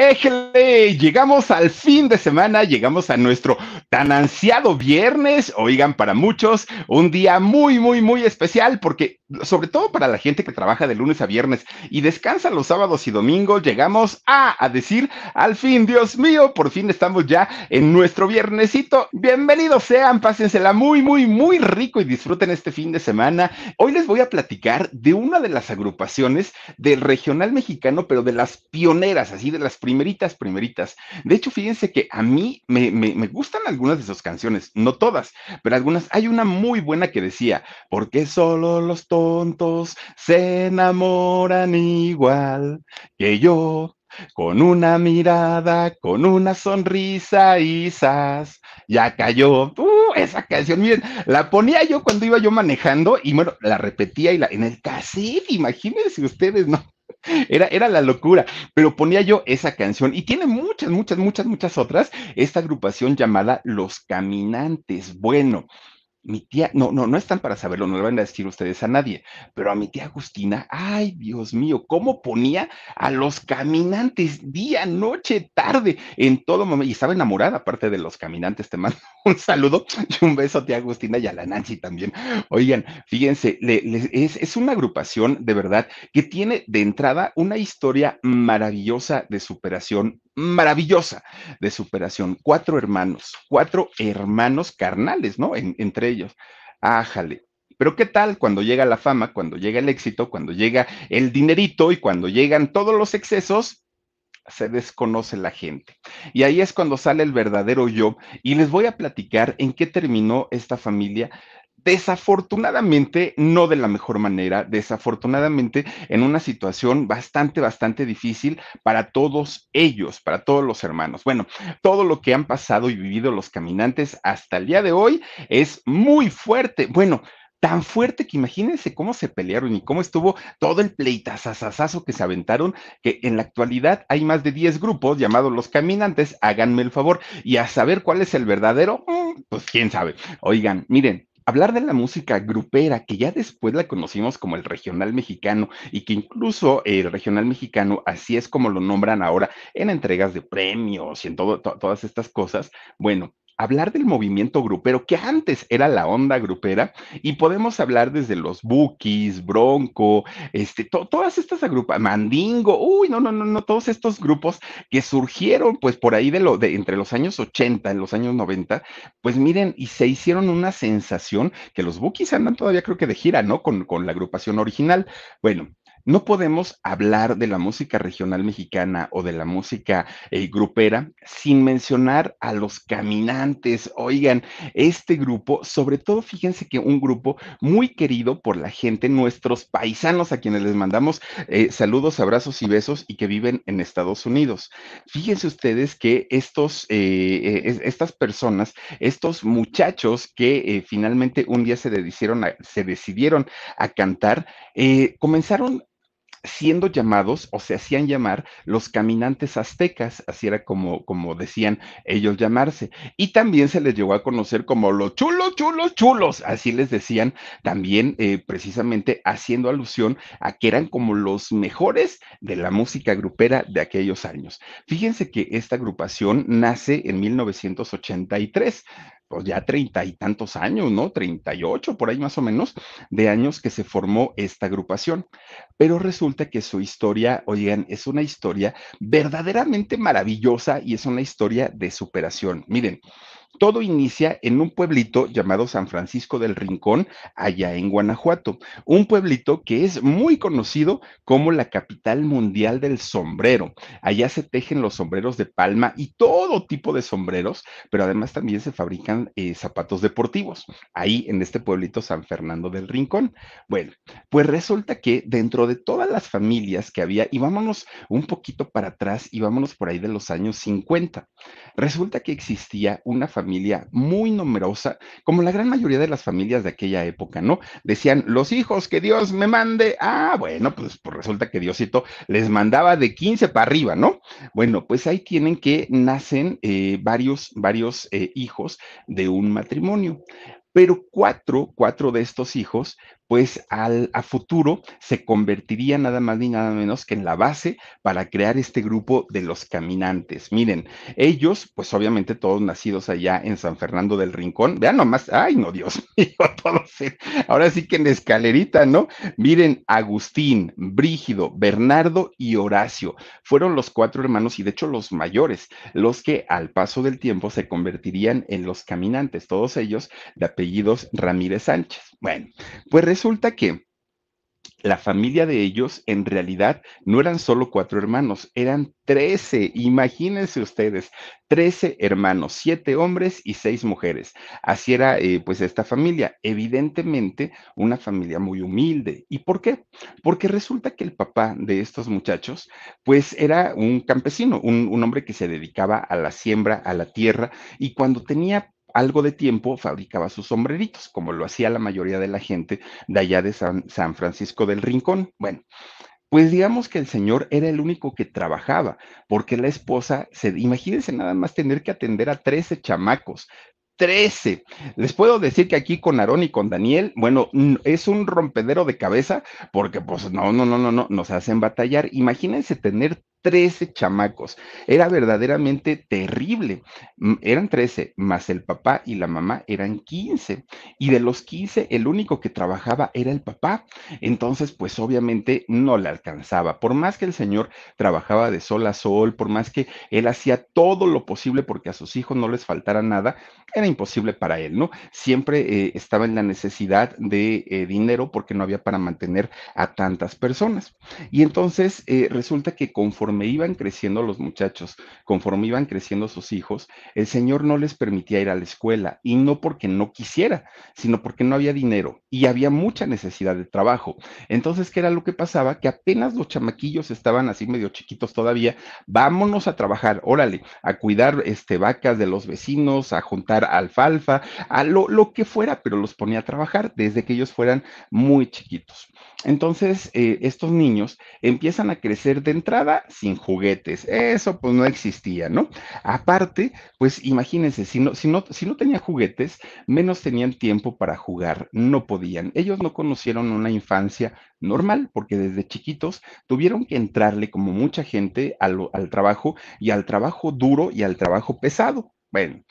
Éjele, llegamos al fin de semana, llegamos a nuestro tan ansiado viernes, oigan, para muchos, un día muy, muy, muy especial, porque sobre todo para la gente que trabaja de lunes a viernes y descansa los sábados y domingos, llegamos a, decir, al fin, Dios mío, por fin estamos ya en nuestro viernesito. Bienvenidos sean, pásensela muy, muy, muy rico y disfruten este fin de semana. Hoy les voy a platicar de una de las agrupaciones del regional mexicano, pero de las pioneras, así de las primeritas, primeritas. De hecho, fíjense que a mí me, me, gustan algunas de sus canciones, no todas, pero algunas. Hay una muy buena que decía, porque solo los tontos se enamoran igual que yo. Con una mirada, con una sonrisa, Isas, ya cayó. Uh, esa canción, miren, la ponía yo cuando iba yo manejando y bueno, la repetía y la en el cassette, imagínense ustedes, ¿no? Era, era la locura, pero ponía yo esa canción y tiene muchas, muchas, muchas, muchas otras. Esta agrupación llamada Los Caminantes. Bueno, mi tía, no, no, no están para saberlo, no le van a decir ustedes a nadie, pero a mi tía Agustina, ay, Dios mío, cómo ponía a los caminantes día, noche, tarde, en todo momento, y estaba enamorada, aparte de los caminantes, te mando un saludo y un beso a tía Agustina y a la Nancy también. Oigan, fíjense, es, es una agrupación de verdad que tiene de entrada una historia maravillosa de superación maravillosa de superación. Cuatro hermanos, cuatro hermanos carnales, ¿no? En, entre ellos. Ájale. Pero ¿qué tal cuando llega la fama, cuando llega el éxito, cuando llega el dinerito y cuando llegan todos los excesos? Se desconoce la gente. Y ahí es cuando sale el verdadero yo. Y les voy a platicar en qué terminó esta familia desafortunadamente, no de la mejor manera, desafortunadamente en una situación bastante, bastante difícil para todos ellos, para todos los hermanos. Bueno, todo lo que han pasado y vivido los caminantes hasta el día de hoy es muy fuerte. Bueno, tan fuerte que imagínense cómo se pelearon y cómo estuvo todo el pleitazazazazo que se aventaron, que en la actualidad hay más de 10 grupos llamados los caminantes, háganme el favor, y a saber cuál es el verdadero, mm, pues quién sabe. Oigan, miren, hablar de la música grupera, que ya después la conocimos como el regional mexicano y que incluso el regional mexicano, así es como lo nombran ahora en entregas de premios y en todas estas cosas, bueno, hablar del movimiento grupero, que antes era la onda grupera, y podemos hablar desde los Bookies, Bronco, este, to, todas estas agrupaciones, Mandingo, uy, no, no, no, no, todos estos grupos que surgieron pues por ahí de lo, de entre los años 80 y los años 90, pues miren, y se hicieron una sensación que los Bookies andan todavía creo que de gira, ¿no? Con la agrupación original. Bueno, no podemos hablar de la música regional mexicana o de la música eh, grupera sin mencionar a los caminantes. Oigan, este grupo, sobre todo fíjense que un grupo muy querido por la gente, nuestros paisanos a quienes les mandamos eh, saludos, abrazos y besos y que viven en Estados Unidos. Fíjense ustedes que estos, eh, estas personas, estos muchachos que finalmente un día se decidieron a, se decidieron a cantar, comenzaron siendo llamados o se hacían llamar los caminantes aztecas, así era como, como decían ellos llamarse. Y también se les llegó a conocer como los chulos, chulos, chulos, así les decían también eh, precisamente haciendo alusión a que eran como los mejores de la música grupera de aquellos años. Fíjense que esta agrupación nace en 1983 pues ya treinta y tantos años, ¿no? Treinta y ocho, por ahí más o menos, de años que se formó esta agrupación. Pero resulta que su historia, oigan, es una historia verdaderamente maravillosa y es una historia de superación. Miren, todo inicia en un pueblito llamado San Francisco del Rincón, allá en Guanajuato, un pueblito que es muy conocido como la capital mundial del sombrero. Allá se tejen los sombreros de palma y todo tipo de sombreros, pero además también se fabrican eh, zapatos deportivos, ahí en este pueblito San Fernando del Rincón. Bueno, pues resulta que dentro de todas las familias que había, y vámonos un poquito para atrás, y vámonos por ahí de los años 50, resulta que existía una familia familia muy numerosa, como la gran mayoría de las familias de aquella época, ¿no? Decían, los hijos que Dios me mande, ah, bueno, pues, pues resulta que Diosito les mandaba de 15 para arriba, ¿no? Bueno, pues ahí tienen que nacen eh, varios, varios eh, hijos de un matrimonio pero cuatro, cuatro de estos hijos, pues al, a futuro se convertiría nada más ni nada menos que en la base para crear este grupo de los caminantes. Miren, ellos, pues obviamente todos nacidos allá en San Fernando del Rincón, vean nomás, ay no, Dios mío, todos, ahora sí que en escalerita, ¿no? Miren, Agustín, Brígido, Bernardo y Horacio fueron los cuatro hermanos y de hecho los mayores, los que al paso del tiempo se convertirían en los caminantes, todos ellos de apellidos Ramírez Sánchez. Bueno, pues resulta que la familia de ellos en realidad no eran solo cuatro hermanos, eran trece. Imagínense ustedes, trece hermanos, siete hombres y seis mujeres. Así era eh, pues esta familia, evidentemente una familia muy humilde. ¿Y por qué? Porque resulta que el papá de estos muchachos pues era un campesino, un, un hombre que se dedicaba a la siembra, a la tierra y cuando tenía algo de tiempo fabricaba sus sombreritos, como lo hacía la mayoría de la gente de allá de San, Francisco del Rincón. Bueno, pues digamos que el señor era el único que trabajaba, porque la esposa, se, imagínense nada más tener que atender a 13 chamacos, 13. Les puedo decir que aquí con Aarón y con Daniel, bueno, es un rompedero de cabeza porque pues no, no, no, no, no, nos hacen batallar. Imagínense tener 13 chamacos. Era verdaderamente terrible. Mm, eran 13, más el papá y la mamá eran 15. Y de los 15, el único que trabajaba era el papá. Entonces, pues obviamente no le alcanzaba. Por más que el señor trabajaba de sol a sol, por más que él hacía todo lo posible porque a sus hijos no les faltara nada, era imposible para él, ¿no? Siempre eh, estaba en la necesidad de eh, dinero porque no había para mantener a tantas personas. Y entonces eh, resulta que conforme conforme iban creciendo los muchachos, conforme iban creciendo sus hijos, el Señor no les permitía ir a la escuela y no porque no quisiera, sino porque no había dinero y había mucha necesidad de trabajo. Entonces, ¿qué era lo que pasaba? Que apenas los chamaquillos estaban así medio chiquitos todavía, vámonos a trabajar, órale, a cuidar este, vacas de los vecinos, a juntar alfalfa, a lo, lo que fuera, pero los ponía a trabajar desde que ellos fueran muy chiquitos. Entonces, eh, estos niños empiezan a crecer de entrada sin juguetes. Eso pues no existía, ¿no? Aparte, pues imagínense, si no, si no, si no tenían juguetes, menos tenían tiempo para jugar, no podían. Ellos no conocieron una infancia normal, porque desde chiquitos tuvieron que entrarle como mucha gente al, al trabajo y al trabajo duro y al trabajo pesado. Bueno,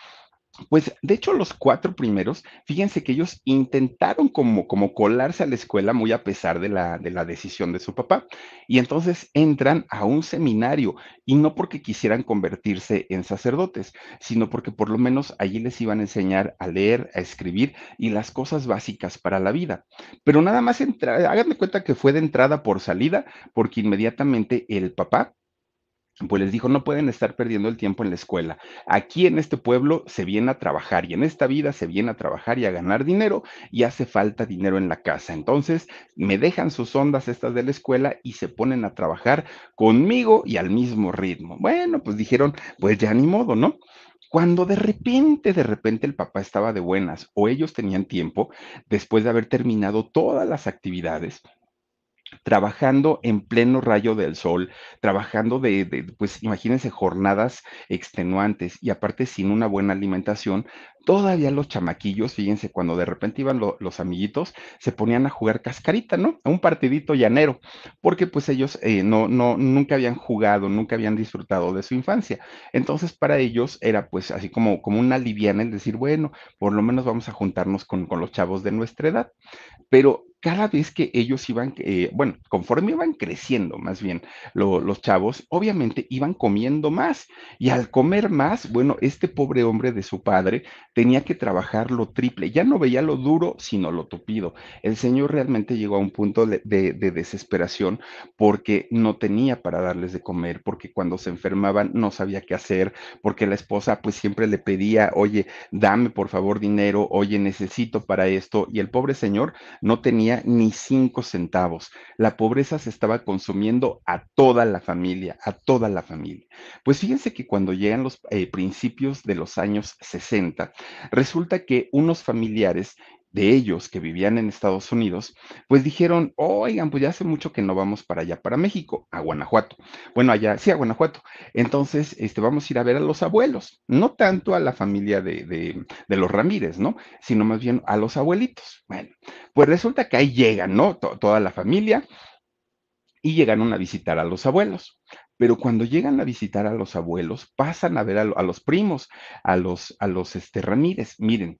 pues de hecho los cuatro primeros, fíjense que ellos intentaron como, como colarse a la escuela muy a pesar de la, de la decisión de su papá. Y entonces entran a un seminario y no porque quisieran convertirse en sacerdotes, sino porque por lo menos allí les iban a enseñar a leer, a escribir y las cosas básicas para la vida. Pero nada más, háganme cuenta que fue de entrada por salida, porque inmediatamente el papá pues les dijo, no pueden estar perdiendo el tiempo en la escuela. Aquí en este pueblo se viene a trabajar y en esta vida se viene a trabajar y a ganar dinero y hace falta dinero en la casa. Entonces me dejan sus ondas estas de la escuela y se ponen a trabajar conmigo y al mismo ritmo. Bueno, pues dijeron, pues ya ni modo, ¿no? Cuando de repente, de repente el papá estaba de buenas o ellos tenían tiempo, después de haber terminado todas las actividades, trabajando en pleno rayo del sol, trabajando de, de, pues imagínense, jornadas extenuantes y aparte sin una buena alimentación, todavía los chamaquillos, fíjense, cuando de repente iban lo, los amiguitos, se ponían a jugar cascarita, ¿no? A un partidito llanero, porque pues ellos eh, no, no, nunca habían jugado, nunca habían disfrutado de su infancia. Entonces para ellos era pues así como, como una liviana el decir, bueno, por lo menos vamos a juntarnos con, con los chavos de nuestra edad. Pero cada vez que ellos iban, eh, bueno, conforme iban creciendo más bien lo, los chavos, obviamente iban comiendo más y al comer más, bueno, este pobre hombre de su padre tenía que trabajar lo triple, ya no veía lo duro, sino lo tupido. El señor realmente llegó a un punto de, de, de desesperación porque no tenía para darles de comer, porque cuando se enfermaban no sabía qué hacer, porque la esposa pues siempre le pedía, oye, dame por favor dinero, oye, necesito para esto, y el pobre señor no tenía ni cinco centavos. La pobreza se estaba consumiendo a toda la familia, a toda la familia. Pues fíjense que cuando llegan los eh, principios de los años 60, resulta que unos familiares de ellos que vivían en Estados Unidos, pues dijeron, oigan, pues ya hace mucho que no vamos para allá, para México, a Guanajuato. Bueno, allá, sí, a Guanajuato. Entonces, este, vamos a ir a ver a los abuelos, no tanto a la familia de, de, los Ramírez, ¿no? Sino más bien a los abuelitos. Bueno, pues resulta que ahí llegan, ¿no? Toda la familia y llegaron a visitar a los abuelos. Pero cuando llegan a visitar a los abuelos, pasan a ver a, a los primos, a los, a los este, Ramírez. Miren,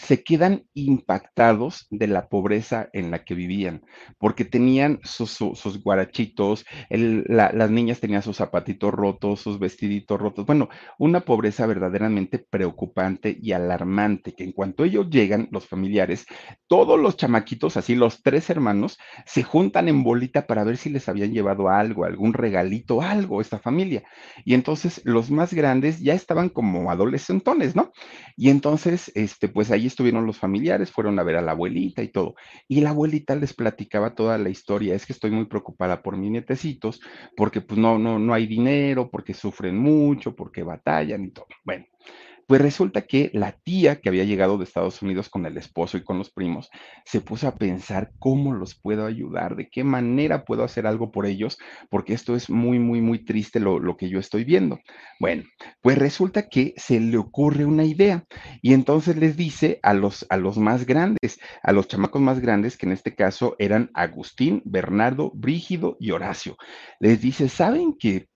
se quedan impactados de la pobreza en la que vivían, porque tenían sus, sus, guarachitos, las niñas tenían sus zapatitos rotos, sus vestiditos rotos, bueno, una pobreza verdaderamente preocupante y alarmante, que en cuanto ellos llegan, los familiares, todos los chamaquitos, así los tres hermanos, se juntan en bolita para ver si les habían llevado algo, algún regalito, algo, esta familia. Y entonces los más grandes ya estaban como adolescentones, ¿no? Y entonces, este, pues ahí estuvieron los familiares, fueron a ver a la abuelita y todo. Y la abuelita les platicaba toda la historia. Es que estoy muy preocupada por mis nietecitos, porque pues no, no, no hay dinero, porque sufren mucho, porque batallan y todo. Bueno, pues resulta que la tía que había llegado de Estados Unidos con el esposo y con los primos se puso a pensar cómo los puedo ayudar, de qué manera puedo hacer algo por ellos, porque esto es muy, muy, muy triste lo, lo que yo estoy viendo. Bueno, pues resulta que se le ocurre una idea y entonces les dice a los, a los más grandes, a los chamacos más grandes, que en este caso eran Agustín, Bernardo, Brígido y Horacio. Les dice, ¿saben qué?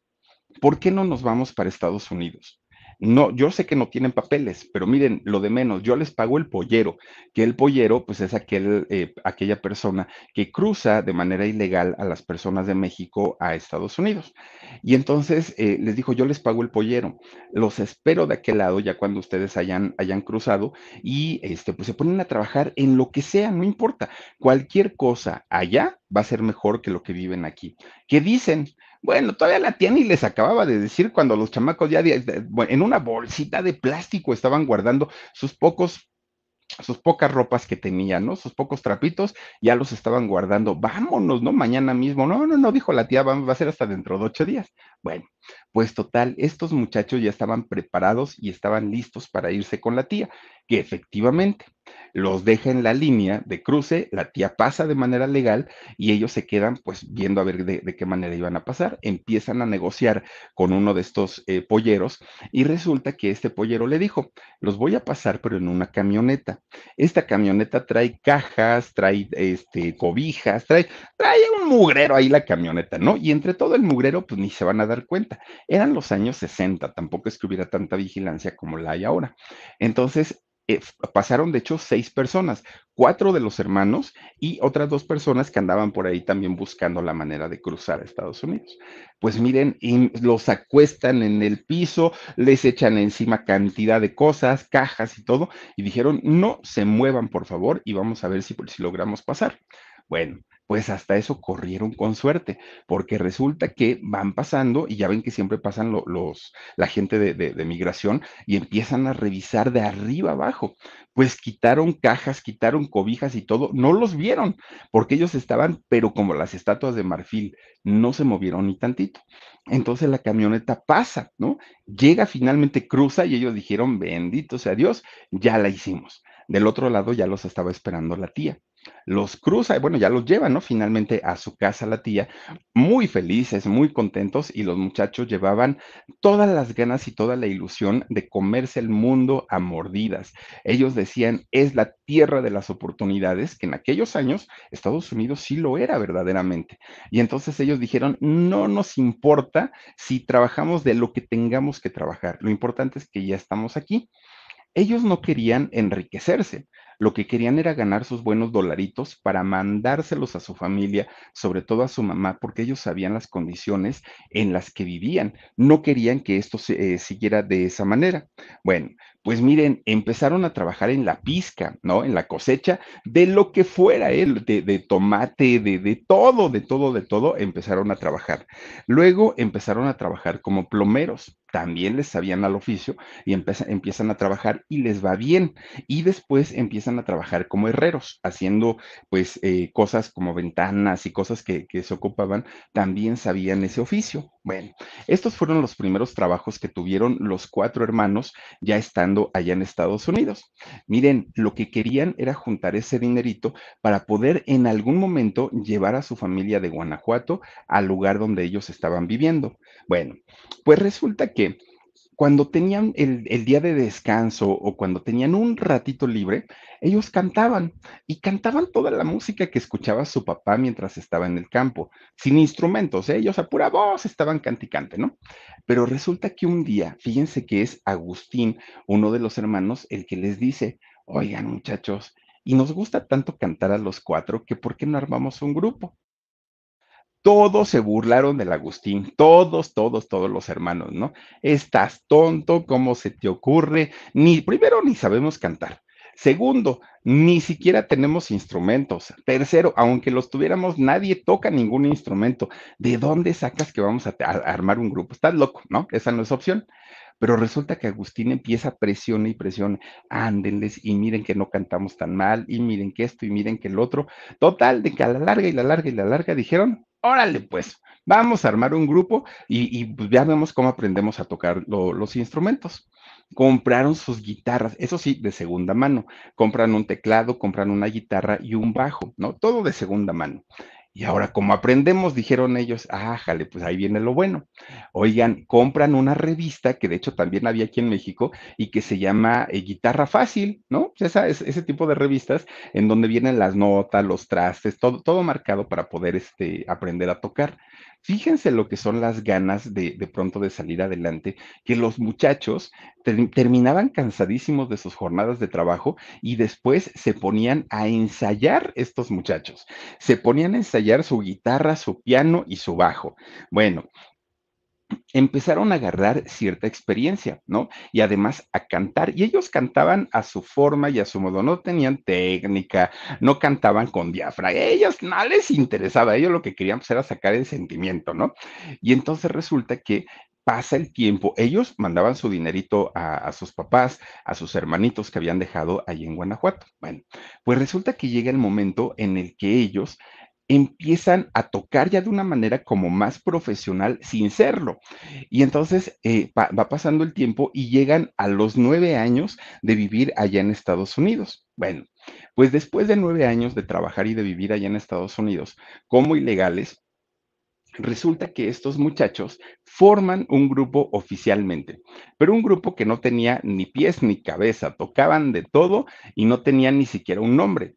¿Por qué no nos vamos para Estados Unidos? No, yo sé que no tienen papeles, pero miren, lo de menos, yo les pago el pollero, que el pollero, pues es aquel, eh, aquella persona que cruza de manera ilegal a las personas de México a Estados Unidos. Y entonces eh, les dijo, yo les pago el pollero, los espero de aquel lado ya cuando ustedes hayan, hayan cruzado y este, pues se ponen a trabajar en lo que sea, no importa, cualquier cosa allá va a ser mejor que lo que viven aquí. ¿Qué dicen? Bueno, todavía la tía ni les acababa de decir cuando los chamacos ya en una bolsita de plástico estaban guardando sus pocos sus pocas ropas que tenían, ¿no? Sus pocos trapitos, ya los estaban guardando. Vámonos, ¿no? Mañana mismo. No, no, no, dijo la tía, va a ser hasta dentro de ocho días. Bueno, pues total, estos muchachos ya estaban preparados y estaban listos para irse con la tía, que efectivamente los deja en la línea de cruce, la tía pasa de manera legal y ellos se quedan pues viendo a ver de, qué manera iban a pasar. Empiezan a negociar con uno de estos eh, polleros y resulta que este pollero le dijo, los voy a pasar pero en una camioneta. Esta camioneta trae cajas, trae este, cobijas, trae, trae un mugrero ahí la camioneta, ¿no? Y entre todo el mugrero pues ni se van a dar cuenta. Eran los años 60, tampoco es que hubiera tanta vigilancia como la hay ahora. Entonces, eh, pasaron de hecho seis personas, cuatro de los hermanos y otras dos personas que andaban por ahí también buscando la manera de cruzar a Estados Unidos. Pues miren, los acuestan en el piso, les echan encima cantidad de cosas, cajas y todo, y dijeron, no se muevan por favor y vamos a ver si, si logramos pasar. Bueno, pues hasta eso corrieron con suerte, porque resulta que van pasando, y ya ven que siempre pasan lo- los, la gente de, de- de migración y empiezan a revisar de arriba abajo. Pues quitaron cajas, quitaron cobijas y todo, no los vieron, porque ellos estaban, pero como las estatuas de marfil, no se movieron ni tantito. Entonces la camioneta pasa, ¿no? Llega finalmente, cruza y ellos dijeron, bendito sea Dios, ya la hicimos. Del otro lado ya los estaba esperando la tía los cruza, bueno, ya los lleva, ¿no? Finalmente a su casa la tía, muy felices, muy contentos, y los muchachos llevaban todas las ganas y toda la ilusión de comerse el mundo a mordidas. Ellos decían, es la tierra de las oportunidades, que en aquellos años Estados Unidos sí lo era verdaderamente. Y entonces ellos dijeron, no nos importa si trabajamos de lo que tengamos que trabajar, lo importante es que ya estamos aquí. Ellos no querían enriquecerse, lo que querían era ganar sus buenos dolaritos para mandárselos a su familia, sobre todo a su mamá, porque ellos sabían las condiciones en las que vivían. No querían que esto se, eh, siguiera de esa manera. Bueno, pues miren, empezaron a trabajar en la pizca, ¿no? En la cosecha de lo que fuera, ¿eh? de, tomate, de todo, de todo, de todo, empezaron a trabajar. Luego empezaron a trabajar como plomeros, también les sabían al oficio y empiezan, a trabajar y les va bien. Y después empiezan a trabajar como herreros, haciendo pues eh, cosas como ventanas y cosas que, que se ocupaban, también sabían ese oficio. Bueno, estos fueron los primeros trabajos que tuvieron los cuatro hermanos ya estando allá en Estados Unidos. Miren, lo que querían era juntar ese dinerito para poder en algún momento llevar a su familia de Guanajuato al lugar donde ellos estaban viviendo. Bueno, pues resulta que cuando tenían el, día de descanso o cuando tenían un ratito libre, ellos cantaban y cantaban toda la música que escuchaba su papá mientras estaba en el campo, sin instrumentos, ¿eh? ellos a pura voz estaban canticante, ¿no? Pero resulta que un día, fíjense que es Agustín, uno de los hermanos, el que les dice, oigan muchachos, y nos gusta tanto cantar a los cuatro que ¿por qué no armamos un grupo? Todos se burlaron del Agustín, todos, todos, todos los hermanos, ¿no? Estás tonto, ¿cómo se te ocurre? Ni primero ni sabemos cantar. Segundo, ni siquiera tenemos instrumentos. Tercero, aunque los tuviéramos, nadie toca ningún instrumento. ¿De dónde sacas que vamos a, a armar un grupo? Estás loco, ¿no? Esa no es opción. Pero resulta que Agustín empieza presión y presión, ándenles y miren que no cantamos tan mal y miren que esto y miren que el otro. Total, de que a la larga y la larga y la larga dijeron, órale pues, vamos a armar un grupo y, pues ya vemos cómo aprendemos a tocar lo, los instrumentos. Compraron sus guitarras, eso sí, de segunda mano. Compran un teclado, compran una guitarra y un bajo, ¿no? Todo de segunda mano. Y ahora, como aprendemos, dijeron ellos, ájale, pues ahí viene lo bueno. Oigan, compran una revista que de hecho también había aquí en México y que se llama eh, Guitarra Fácil, ¿no? Esa, es, ese tipo de revistas en donde vienen las notas, los trastes, todo, todo marcado para poder este, aprender a tocar. Fíjense lo que son las ganas de, de pronto de salir adelante, que los muchachos ter terminaban cansadísimos de sus jornadas de trabajo y después se ponían a ensayar estos muchachos. Se ponían a ensayar su guitarra, su piano y su bajo. Bueno, empezaron a agarrar cierta experiencia, ¿no? Y además a cantar. Y ellos cantaban a su forma y a su modo. No tenían técnica, no cantaban con diafra. Ellos no les interesaba. Ellos lo que querían pues, era sacar el sentimiento, ¿no? Y entonces resulta que pasa el tiempo, ellos mandaban su dinerito a, a, sus papás, a sus hermanitos que habían dejado ahí en Guanajuato. Bueno, pues resulta que llega el momento en el que ellos empiezan a tocar ya de una manera como más profesional sin serlo. Y entonces eh, va, va, pasando el tiempo y llegan a los nueve años de vivir allá en Estados Unidos. Bueno, pues después de nueve años de trabajar y de vivir allá en Estados Unidos como ilegales, resulta que estos muchachos forman un grupo oficialmente, pero un grupo que no tenía ni pies ni cabeza, tocaban de todo y no tenían ni siquiera un nombre.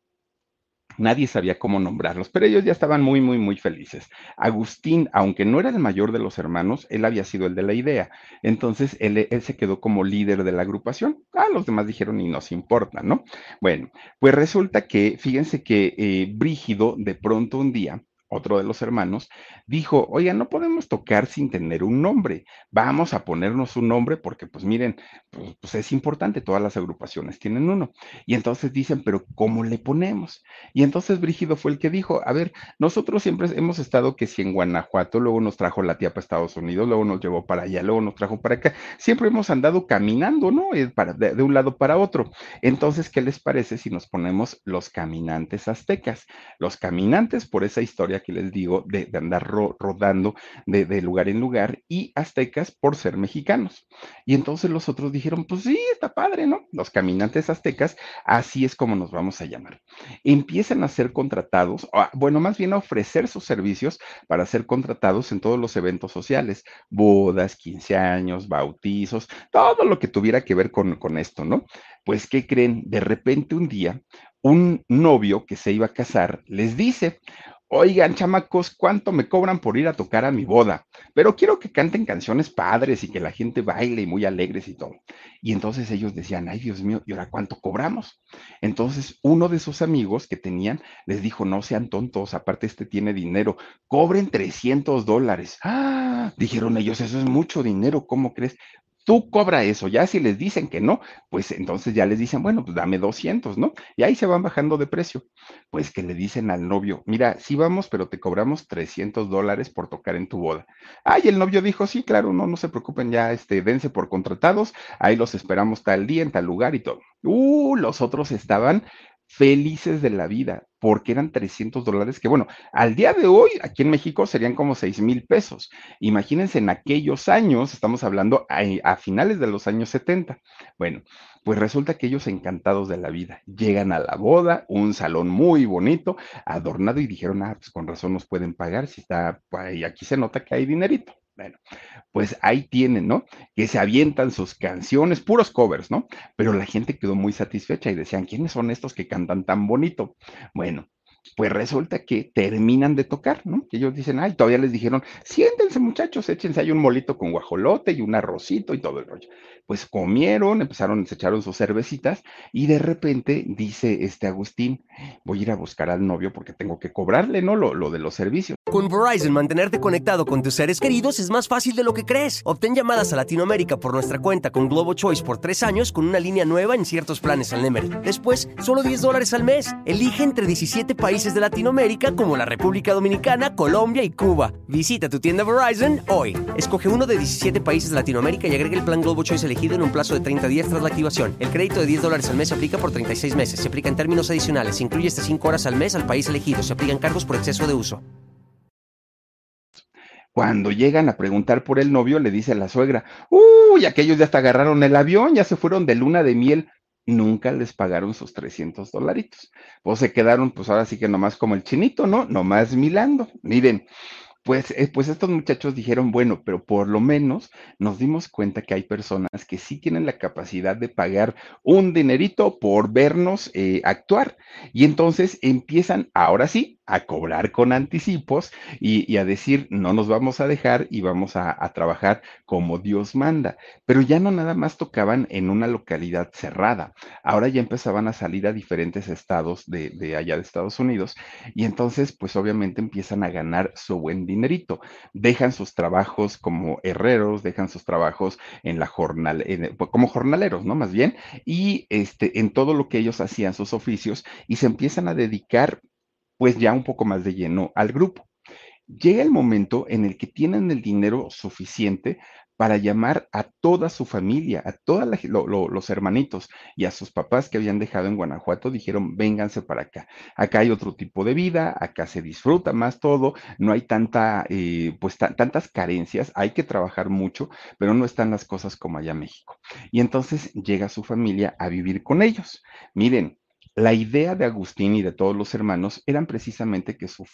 Nadie sabía cómo nombrarlos, pero ellos ya estaban muy, muy, muy felices. Agustín, aunque no era el mayor de los hermanos, él había sido el de la idea. Entonces, él, él se quedó como líder de la agrupación. Ah, los demás dijeron, y nos importa, ¿no? Bueno, pues resulta que, fíjense que eh, Brígido, de pronto un día, otro de los hermanos, dijo, oiga, no podemos tocar sin tener un nombre, vamos a ponernos un nombre porque pues miren, pues, pues, es importante, todas las agrupaciones tienen uno. Y entonces dicen, pero ¿cómo le ponemos? Y entonces Brígido fue el que dijo, a ver, nosotros siempre hemos estado que si en Guanajuato, luego nos trajo la tía para Estados Unidos, luego nos llevó para allá, luego nos trajo para acá, siempre hemos andado caminando, ¿no? Eh, para, de, de un lado para otro. Entonces, ¿qué les parece si nos ponemos los caminantes aztecas? Los caminantes por esa historia que les digo de, andar rodando de, lugar en lugar y aztecas por ser mexicanos. Y entonces los otros dijeron, pues sí, está padre, ¿no? Los caminantes aztecas, así es como nos vamos a llamar. Empiezan a ser contratados, bueno, más bien a ofrecer sus servicios para ser contratados en todos los eventos sociales, bodas, 15 años, bautizos, todo lo que tuviera que ver con, con esto, ¿no? Pues, ¿qué creen? De repente un día, un novio que se iba a casar les dice, Oigan, chamacos, ¿cuánto me cobran por ir a tocar a mi boda? Pero quiero que canten canciones padres y que la gente baile y muy alegres y todo. Y entonces ellos decían, ay Dios mío, ¿y ahora cuánto cobramos? Entonces uno de sus amigos que tenían les dijo, no sean tontos, aparte este tiene dinero, cobren 300 dólares. Ah, dijeron ellos, eso es mucho dinero, ¿cómo crees? Tú cobra eso. Ya si les dicen que no, pues entonces ya les dicen, bueno, pues dame 200, ¿no? Y ahí se van bajando de precio. Pues que le dicen al novio, mira, sí vamos, pero te cobramos 300 dólares por tocar en tu boda. Ay, el novio dijo, sí, claro, no, no se preocupen, ya, este, dense por contratados, ahí los esperamos tal día, en tal lugar y todo. Uh, los otros estaban felices de la vida, porque eran 300 dólares, que bueno, al día de hoy, aquí en México serían como 6 mil pesos. Imagínense en aquellos años, estamos hablando a, finales de los años 70. Bueno, pues resulta que ellos encantados de la vida, llegan a la boda, un salón muy bonito, adornado, y dijeron, ah, pues con razón nos pueden pagar, si está, pues, aquí se nota que hay dinerito. Bueno, pues ahí tienen, ¿no? Que se avientan sus canciones, puros covers, ¿no? Pero la gente quedó muy satisfecha y decían, ¿quiénes son estos que cantan tan bonito? Bueno, pues resulta que terminan de tocar, ¿no? Ellos dicen, ay, todavía les dijeron, siéntense muchachos, échense ahí un molito con guajolote y un arrocito y todo el rollo. Pues comieron, empezaron, se echaron sus cervecitas y de repente dice este Agustín, voy a ir a buscar al novio porque tengo que cobrarle, ¿no? Lo, lo de los servicios. Con Verizon, mantenerte conectado con tus seres queridos es más fácil de lo que crees. Obtén llamadas a Latinoamérica por nuestra cuenta con Globo Choice por tres años con una línea nueva en ciertos planes al Nemer. Después, solo 10 dólares al mes. Elige entre 17 países de Latinoamérica como la República Dominicana, Colombia y Cuba. Visita tu tienda Verizon hoy. Escoge uno de 17 países de Latinoamérica y agrega el plan Globo Choice elegido en un plazo de 30 días tras la activación. El crédito de 10 dólares al mes se aplica por 36 meses. Se aplica en términos adicionales. Se incluye hasta 5 horas al mes al país elegido. Se aplican cargos por exceso de uso. Cuando llegan a preguntar por el novio, le dice la suegra, uy, aquellos ya hasta agarraron el avión, ya se fueron de luna de miel. Nunca les pagaron sus 300 dolaritos. Pues se quedaron, pues ahora sí que nomás como el chinito, ¿no? Nomás milando. Miren, pues, eh, pues estos muchachos dijeron, bueno, pero por lo menos nos dimos cuenta que hay personas que sí tienen la capacidad de pagar un dinerito por vernos eh, actuar. Y entonces empiezan, ahora sí, a cobrar con anticipos y, a decir, no nos vamos a dejar y vamos a, trabajar como Dios manda. Pero ya no nada más tocaban en una localidad cerrada, ahora ya empezaban a salir a diferentes estados de, allá de Estados Unidos y entonces pues obviamente empiezan a ganar su buen dinerito. Dejan sus trabajos como herreros, dejan sus trabajos en la jornal, pues, como jornaleros, ¿no? Más bien, y este, en todo lo que ellos hacían, sus oficios, y se empiezan a dedicar pues ya un poco más de lleno al grupo. Llega el momento en el que tienen el dinero suficiente para llamar a toda su familia, a todos los hermanitos y a sus papás que habían dejado en Guanajuato, dijeron, vénganse para acá. Acá hay otro tipo de vida, acá se disfruta más todo, no hay tanta, eh, pues tantas carencias, hay que trabajar mucho, pero no están las cosas como allá en México. Y entonces llega su familia a vivir con ellos. Miren, la idea de Agustín y de todos los hermanos eran precisamente que su,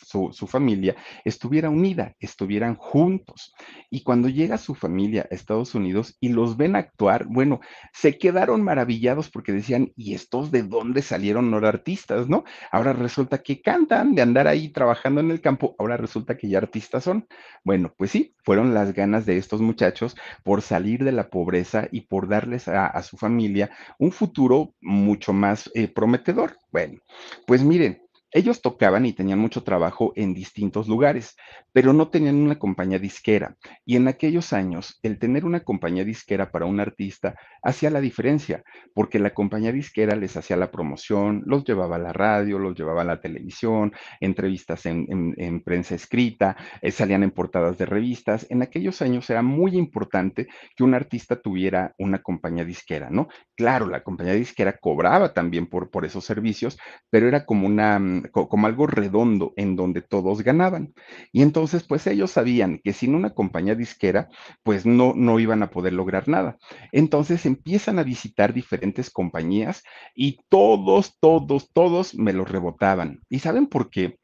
familia estuviera unida, estuvieran juntos. Y cuando llega su familia a Estados Unidos y los ven actuar, bueno, se quedaron maravillados porque decían, ¿y estos de dónde salieron no artistas, no? Ahora resulta que cantan de andar ahí trabajando en el campo, ahora resulta que ya artistas son. Bueno, pues sí, fueron las ganas de estos muchachos por salir de la pobreza y por darles a, su familia un futuro mucho más eh, prometedor bueno, pues miren, ellos tocaban y tenían mucho trabajo en distintos lugares, pero no tenían una compañía disquera. Y en aquellos años, el tener una compañía disquera para un artista hacía la diferencia, porque la compañía disquera les hacía la promoción, los llevaba a la radio, los llevaba a la televisión, entrevistas en, prensa escrita, eh, salían en portadas de revistas. En aquellos años era muy importante que un artista tuviera una compañía disquera, ¿no? Claro, la compañía disquera cobraba también por, por esos servicios, pero era como una como algo redondo en donde todos ganaban. Y entonces, pues ellos sabían que sin una compañía disquera, pues no, no iban a poder lograr nada. Entonces empiezan a visitar diferentes compañías y todos, todos, todos me los rebotaban. ¿Y saben por qué?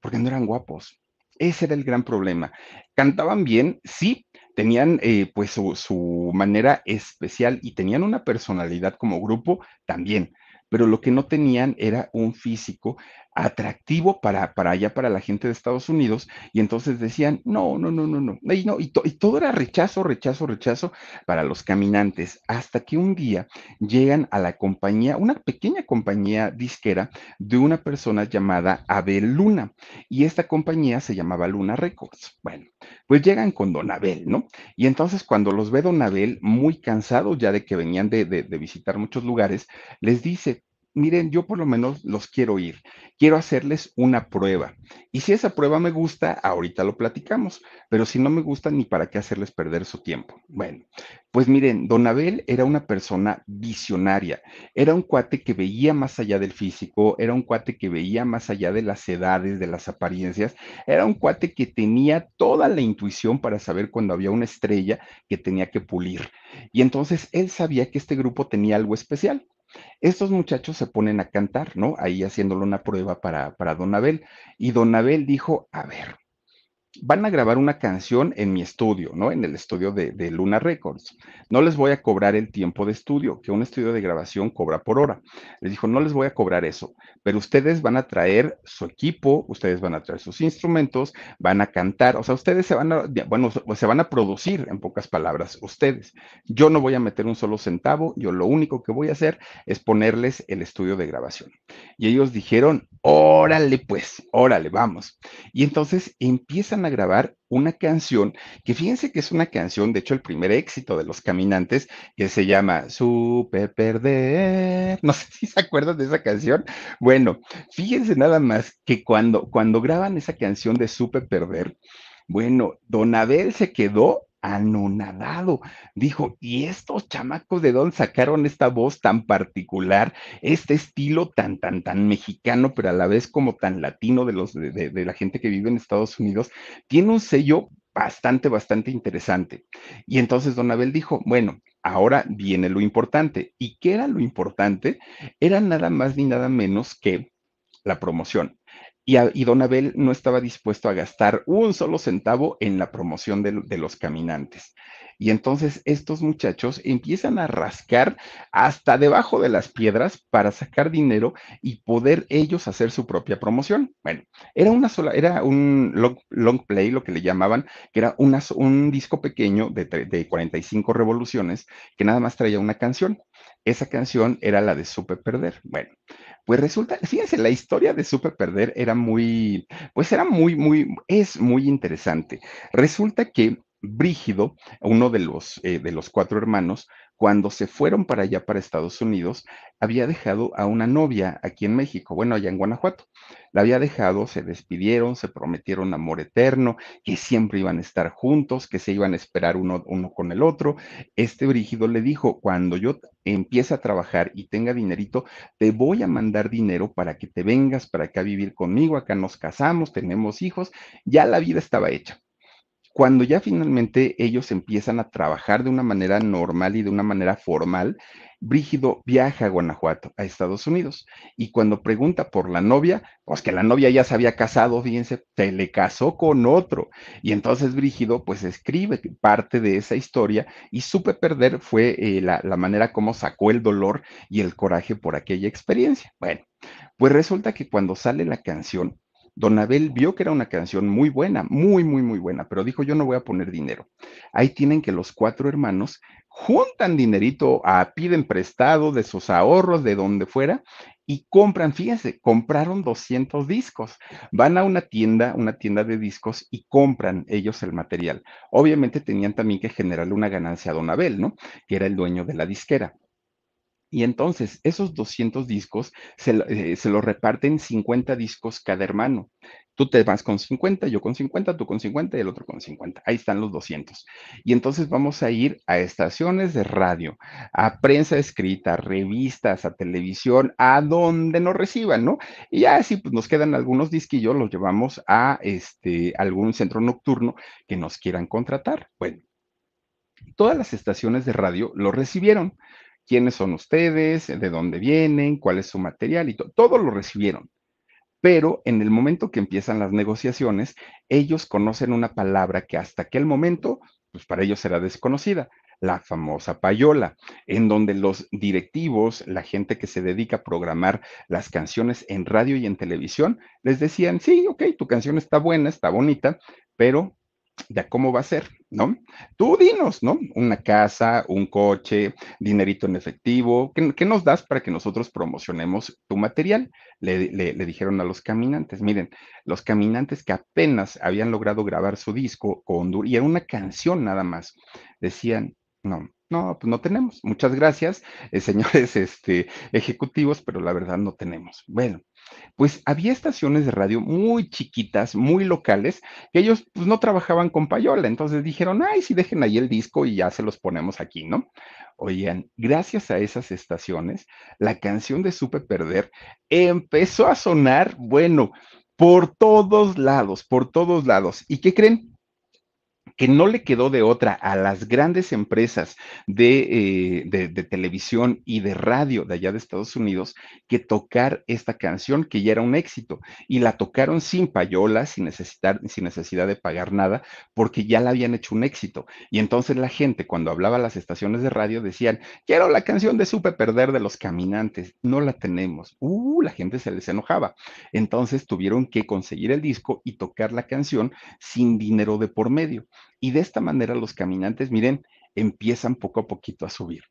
Porque no eran guapos. Ese era el gran problema. Cantaban bien, sí, tenían eh, pues su, su, manera especial y tenían una personalidad como grupo también, pero lo que no tenían era un físico atractivo para, para allá, para la gente de Estados Unidos, y entonces decían, no, no, no, no, no, y, no, y, todo era rechazo, rechazo, rechazo para los caminantes, hasta que un día llegan a la compañía, una pequeña compañía disquera de una persona llamada Abel Luna, y esta compañía se llamaba Luna Records. Bueno, pues llegan con Don Abel, ¿no? Y entonces cuando los ve Don Abel, muy cansado ya de que venían de, de visitar muchos lugares, les dice, miren, yo por lo menos los quiero ir, quiero hacerles una prueba. Y si esa prueba me gusta, ahorita lo platicamos, pero si no me gusta, ni para qué hacerles perder su tiempo. Bueno, pues miren, don Abel era una persona visionaria, era un cuate que veía más allá del físico, era un cuate que veía más allá de las edades, de las apariencias, era un cuate que tenía toda la intuición para saber cuando había una estrella que tenía que pulir. Y entonces él sabía que este grupo tenía algo especial. Estos muchachos se ponen a cantar, ¿no? Ahí haciéndole una prueba para, para Don Abel. Y Don Abel dijo, a ver, van a grabar una canción en mi estudio, ¿no? En el estudio de, Luna Records. No les voy a cobrar el tiempo de estudio, que un estudio de grabación cobra por hora. Les dijo, no les voy a cobrar eso, pero ustedes van a traer su equipo, ustedes van a traer sus instrumentos, van a cantar, o sea, ustedes se van a, bueno, se van a producir, en pocas palabras, ustedes. Yo no voy a meter un solo centavo, yo lo único que voy a hacer es ponerles el estudio de grabación. Y ellos dijeron, órale pues, órale, vamos. Y entonces empiezan a grabar una canción que fíjense que es una canción, de hecho el primer éxito de los caminantes, que se llama Super Perder. No sé si se acuerdan de esa canción. Bueno, fíjense nada más que cuando, cuando graban esa canción de Super Perder, bueno, Don Abel se quedó anonadado. Dijo, ¿y estos chamacos de dónde sacaron esta voz tan particular, este estilo tan, tan, tan mexicano, pero a la vez como tan latino de, los, de, de la gente que vive en Estados Unidos? Tiene un sello bastante, bastante interesante. Y entonces Don Abel dijo, bueno, ahora viene lo importante. ¿Y qué era lo importante? Era nada más ni nada menos que la promoción. Y, Don Abel no estaba dispuesto a gastar un solo centavo en la promoción de, los caminantes. Y entonces estos muchachos empiezan a rascar hasta debajo de las piedras para sacar dinero y poder ellos hacer su propia promoción. Bueno, era una sola, era un long, play, lo que le llamaban, que era un disco pequeño de, de 45 revoluciones que nada más traía una canción. Esa canción era la de Supe Perder. Bueno, pues resulta, fíjense, la historia de Supe Perder era muy, pues era muy, muy, es muy interesante. Resulta que Brígido, uno de los, eh, de los cuatro hermanos, cuando se fueron para allá, para Estados Unidos, había dejado a una novia aquí en México, bueno, allá en Guanajuato. La había dejado, se despidieron, se prometieron amor eterno, que siempre iban a estar juntos, que se iban a esperar uno, uno con el otro. Este Brígido le dijo, cuando yo empiece a trabajar y tenga dinerito, te voy a mandar dinero para que te vengas para acá a vivir conmigo, acá nos casamos, tenemos hijos, ya la vida estaba hecha. Cuando ya finalmente ellos empiezan a trabajar de una manera normal y de una manera formal, Brígido viaja a Guanajuato, a Estados Unidos, y cuando pregunta por la novia, pues que la novia ya se había casado, fíjense, se le casó con otro. Y entonces Brígido pues escribe parte de esa historia y supe perder fue eh, la, la manera como sacó el dolor y el coraje por aquella experiencia. Bueno, pues resulta que cuando sale la canción, Don Abel vio que era una canción muy buena, muy, muy, muy buena, pero dijo, yo no voy a poner dinero. Ahí tienen que los cuatro hermanos juntan dinerito, a, piden prestado de sus ahorros, de donde fuera, y compran, fíjense, compraron 200 discos. Van a una tienda, una tienda de discos y compran ellos el material. Obviamente tenían también que generarle una ganancia a Don Abel, ¿no? Que era el dueño de la disquera. Y entonces, esos 200 discos se, eh, se los reparten 50 discos cada hermano. Tú te vas con 50, yo con 50, tú con 50 y el otro con 50. Ahí están los 200. Y entonces vamos a ir a estaciones de radio, a prensa escrita, revistas, a televisión, a donde nos reciban, ¿no? Y ya así pues nos quedan algunos disquillos, los llevamos a este, algún centro nocturno que nos quieran contratar. Bueno, todas las estaciones de radio lo recibieron quiénes son ustedes, de dónde vienen, cuál es su material y todo, lo recibieron. Pero en el momento que empiezan las negociaciones, ellos conocen una palabra que hasta aquel momento, pues para ellos era desconocida, la famosa payola, en donde los directivos, la gente que se dedica a programar las canciones en radio y en televisión, les decían, sí, ok, tu canción está buena, está bonita, pero de cómo va a ser, ¿no? Tú dinos, ¿no? Una casa, un coche, dinerito en efectivo, ¿qué, nos das para que nosotros promocionemos tu material? Le, le, dijeron a los caminantes, miren, los caminantes que apenas habían logrado grabar su disco con y era una canción nada más, decían, no, no, pues no tenemos. Muchas gracias, eh, señores este, ejecutivos, pero la verdad no tenemos. Bueno, pues había estaciones de radio muy chiquitas, muy locales, que ellos pues, no trabajaban con payola. Entonces dijeron, ay, sí, dejen ahí el disco y ya se los ponemos aquí, ¿no? Oigan, gracias a esas estaciones, la canción de Supe Perder empezó a sonar, bueno, por todos lados, por todos lados. ¿Y qué creen? Que no le quedó de otra a las grandes empresas eh, de, de, televisión y de radio de allá de Estados Unidos que tocar esta canción que ya era un éxito y la tocaron sin payola, sin, necesitar, sin necesidad de pagar nada, porque ya la habían hecho un éxito. Y entonces la gente cuando hablaba a las estaciones de radio decían, quiero la canción de Supe Perder de los Caminantes, no la tenemos. Uh, la gente se les enojaba. Entonces tuvieron que conseguir el disco y tocar la canción sin dinero de por medio. Y de esta manera los caminantes, miren, empiezan poco a poquito a subir.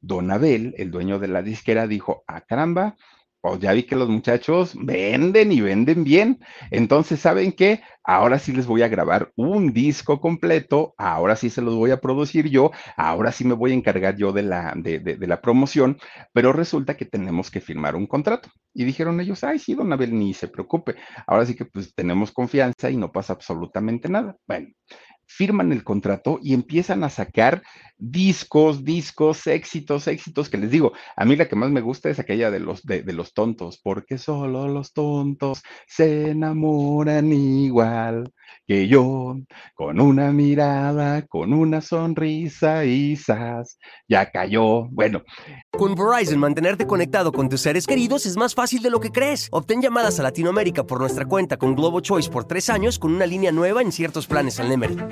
Don Abel, el dueño de la disquera, dijo, ah, caramba, pues ya vi que los muchachos venden y venden bien. Entonces, ¿saben qué? Ahora sí les voy a grabar un disco completo, ahora sí se los voy a producir yo, ahora sí me voy a encargar yo de la, de, de, de la promoción, pero resulta que tenemos que firmar un contrato. Y dijeron ellos, ay, sí, don Abel, ni se preocupe, ahora sí que pues tenemos confianza y no pasa absolutamente nada. Bueno, firman el contrato y empiezan a sacar discos, discos, éxitos, éxitos, que les digo, a mí la que más me gusta es aquella de los, de, los tontos, porque solo los tontos se enamoran igual que yo, con una mirada, con una sonrisa, quizás ya cayó. Bueno. Con Verizon, mantenerte conectado con tus seres queridos es más fácil de lo que crees. Obtén llamadas a Latinoamérica por nuestra cuenta con Globo Choice por tres años con una línea nueva en ciertos planes al Nemer.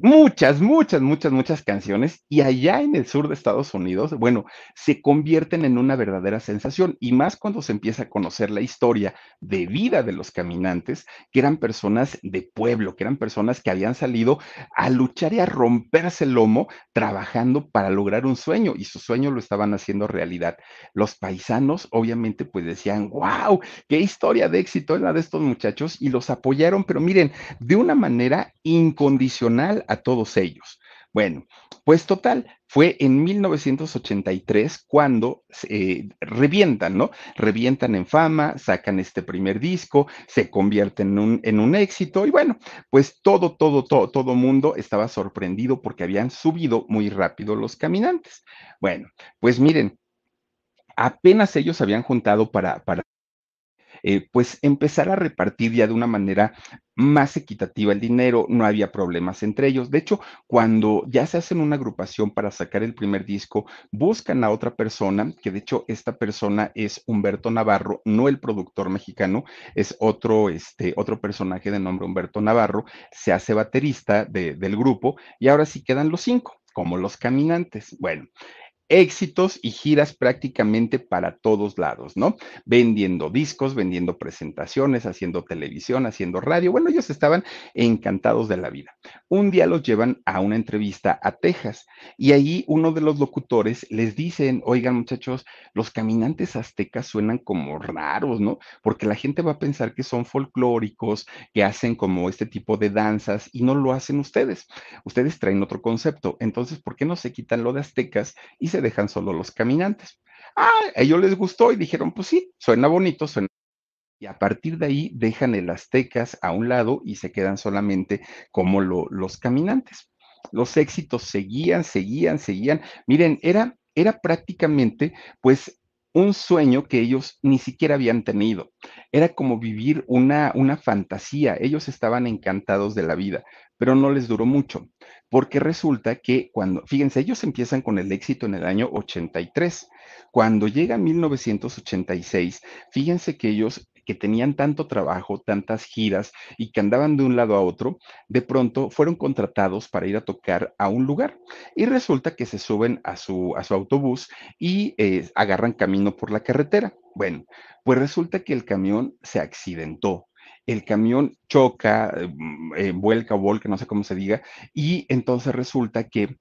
muchas, muchas, muchas, muchas canciones y allá en el sur de Estados Unidos, bueno, se convierten en una verdadera sensación y más cuando se empieza a conocer la historia de vida de los caminantes, que eran personas de pueblo, que eran personas que habían salido a luchar y a romperse el lomo trabajando para lograr un sueño y su sueño lo estaban haciendo realidad. Los paisanos obviamente pues decían, wow, qué historia de éxito es la de estos muchachos y los apoyaron, pero miren, de una manera incondicional a todos ellos. Bueno, pues total, fue en 1983 cuando eh, revientan, ¿no? Revientan en fama, sacan este primer disco, se convierten en un, en un éxito y bueno, pues todo, todo, todo, todo mundo estaba sorprendido porque habían subido muy rápido los caminantes. Bueno, pues miren, apenas ellos habían juntado para, para eh, pues empezar a repartir ya de una manera más equitativa el dinero, no había problemas entre ellos. De hecho, cuando ya se hacen una agrupación para sacar el primer disco, buscan a otra persona, que de hecho esta persona es Humberto Navarro, no el productor mexicano, es otro, este, otro personaje de nombre Humberto Navarro, se hace baterista del grupo y ahora sí quedan los cinco, como los caminantes. Bueno, éxitos y giras prácticamente para todos lados, ¿no? Vendiendo discos, vendiendo presentaciones, haciendo televisión, haciendo radio. Bueno, ellos estaban encantados de la vida. Un día los llevan a una entrevista a Texas y ahí uno de los locutores les dicen, oigan muchachos, los caminantes aztecas suenan como raros, ¿no? Porque la gente va a pensar que son folclóricos, que hacen como este tipo de danzas y no lo hacen ustedes. Ustedes traen otro concepto. Entonces, ¿por qué no se quitan lo de aztecas y se dejan solo los caminantes. Ah, a ellos les gustó y dijeron, pues sí, suena bonito, suena. Y a partir de ahí dejan el aztecas a un lado y se quedan solamente como los caminantes. Los éxitos seguían, seguían, seguían. Miren, era, era prácticamente, pues, un sueño que ellos ni siquiera habían tenido. Era como vivir una, una fantasía. Ellos estaban encantados de la vida, pero no les duró mucho porque resulta que cuando, fíjense, ellos empiezan con el éxito en el año 83. Cuando llega 1986, fíjense que ellos que tenían tanto trabajo, tantas giras y que andaban de un lado a otro, de pronto fueron contratados para ir a tocar a un lugar. Y resulta que se suben a su, a su autobús y eh, agarran camino por la carretera. Bueno, pues resulta que el camión se accidentó el camión choca, eh, mm, eh, vuelca o volca, no sé cómo se diga, y entonces resulta que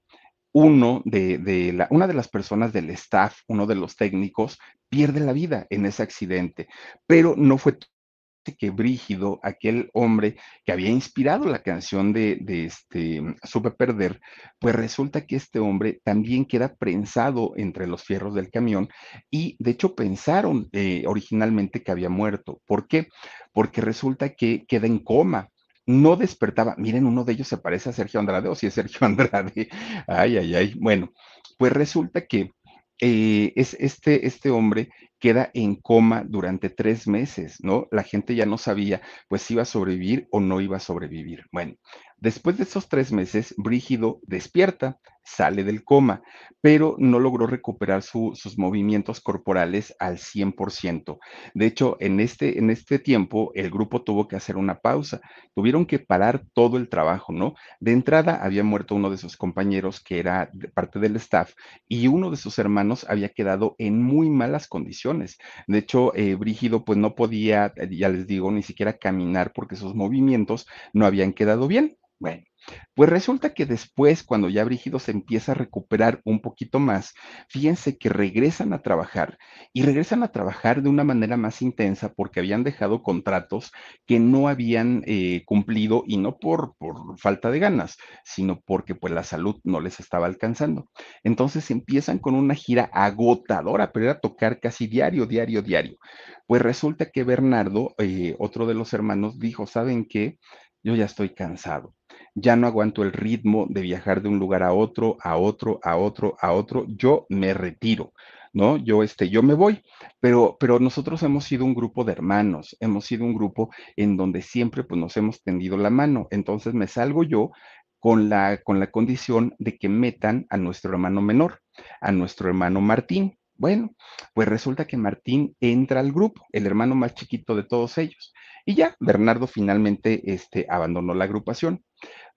uno de, la, una de las personas del staff, uno de los técnicos, pierde la vida en ese accidente, pero no fue que Brígido, aquel hombre que había inspirado la canción de, este Supe Perder, pues resulta que este hombre también queda prensado entre los fierros del camión y de hecho pensaron eh, originalmente que había muerto. ¿Por qué? Porque resulta que queda en coma no despertaba. Miren, uno de ellos se parece a Sergio Andrade, o si es Sergio Andrade. Ay, ay, ay. Bueno, pues resulta que eh, es este, este hombre queda en coma durante tres meses, ¿no? La gente ya no sabía, pues, si iba a sobrevivir o no iba a sobrevivir. Bueno, después de esos tres meses, Brígido despierta, sale del coma, pero no logró recuperar sus movimientos corporales al 100%. De hecho, en este, en este tiempo, el grupo tuvo que hacer una pausa. Tuvieron que parar todo el trabajo, ¿no? De entrada, había muerto uno de sus compañeros que era parte del staff y uno de sus hermanos había quedado en muy malas condiciones. De hecho, eh, Brígido pues no podía, ya les digo, ni siquiera caminar porque sus movimientos no habían quedado bien. Bueno, pues resulta que después, cuando ya Brígido se empieza a recuperar un poquito más, fíjense que regresan a trabajar y regresan a trabajar de una manera más intensa porque habían dejado contratos que no habían eh, cumplido y no por, por falta de ganas, sino porque pues la salud no les estaba alcanzando. Entonces empiezan con una gira agotadora, pero era tocar casi diario, diario, diario. Pues resulta que Bernardo, eh, otro de los hermanos, dijo, ¿saben qué? Yo ya estoy cansado ya no aguanto el ritmo de viajar de un lugar a otro, a otro, a otro, a otro, yo me retiro. ¿no? Yo, este, yo me voy, pero, pero nosotros hemos sido un grupo de hermanos, hemos sido un grupo en donde siempre pues, nos hemos tendido la mano. Entonces me salgo yo con la, con la condición de que metan a nuestro hermano menor, a nuestro hermano Martín. Bueno, pues resulta que Martín entra al grupo, el hermano más chiquito de todos ellos. Y ya, Bernardo finalmente este, abandonó la agrupación.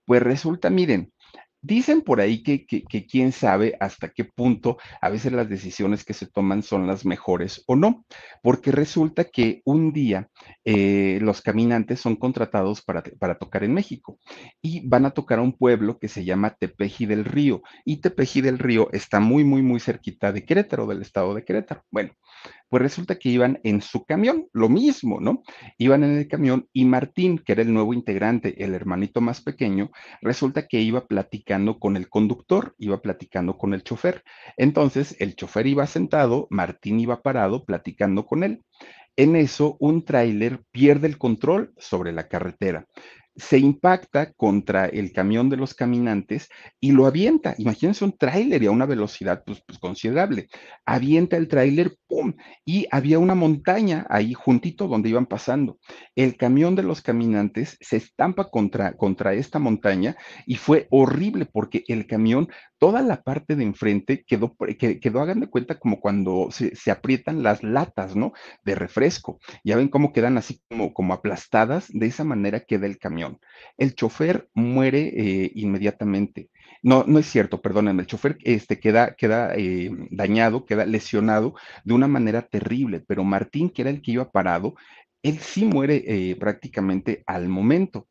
Pues resulta, miren, Dicen por ahí que, quién sabe hasta qué punto a veces las decisiones que se toman son las mejores o no, porque resulta que un día eh, los caminantes son contratados para, para, tocar en México y van a tocar a un pueblo que se llama Tepeji del Río y Tepeji del Río está muy, muy, muy cerquita de Querétaro, del estado de Querétaro. Bueno, pues resulta que iban en su camión, lo mismo, ¿no? Iban en el camión y Martín, que era el nuevo integrante, el hermanito más pequeño, resulta que iba platicando con el conductor, iba platicando con el chofer. Entonces, el chofer iba sentado, Martín iba parado platicando con él. En eso, un tráiler pierde el control sobre la carretera se impacta contra el camión de los caminantes y lo avienta. Imagínense un tráiler y a una velocidad pues, pues considerable. Avienta el tráiler, ¡pum! Y había una montaña ahí juntito donde iban pasando. El camión de los caminantes se estampa contra, contra esta montaña y fue horrible porque el camión, toda la parte de enfrente quedó, quedó hagan de cuenta como cuando se, se aprietan las latas, ¿no? De refresco. Ya ven cómo quedan así como, como aplastadas. De esa manera queda el camión. El chofer muere eh, inmediatamente. No, no es cierto, perdónenme, el chofer este, queda, queda eh, dañado, queda lesionado de una manera terrible, pero Martín, que era el que iba parado, él sí muere eh, prácticamente al momento.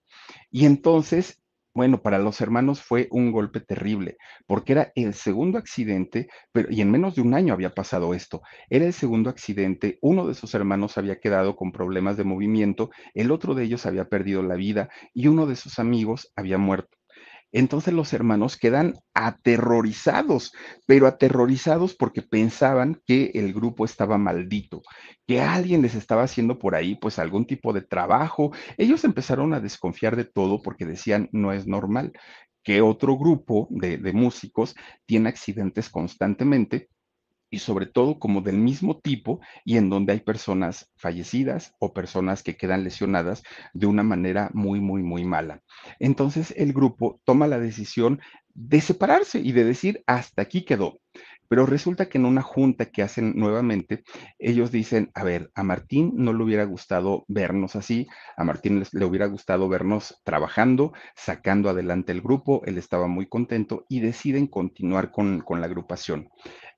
Y entonces bueno, para los hermanos fue un golpe terrible, porque era el segundo accidente, y en menos de un año había pasado esto. Era el segundo accidente, uno de sus hermanos había quedado con problemas de movimiento, el otro de ellos había perdido la vida y uno de sus amigos había muerto. Entonces los hermanos quedan aterrorizados, pero aterrorizados porque pensaban que el grupo estaba maldito, que alguien les estaba haciendo por ahí pues algún tipo de trabajo. Ellos empezaron a desconfiar de todo porque decían, no es normal que otro grupo de, de músicos tiene accidentes constantemente y sobre todo como del mismo tipo y en donde hay personas fallecidas o personas que quedan lesionadas de una manera muy, muy, muy mala. Entonces el grupo toma la decisión de separarse y de decir, hasta aquí quedó. Pero resulta que en una junta que hacen nuevamente, ellos dicen, a ver, a Martín no le hubiera gustado vernos así, a Martín le hubiera gustado vernos trabajando, sacando adelante el grupo, él estaba muy contento y deciden continuar con, con la agrupación.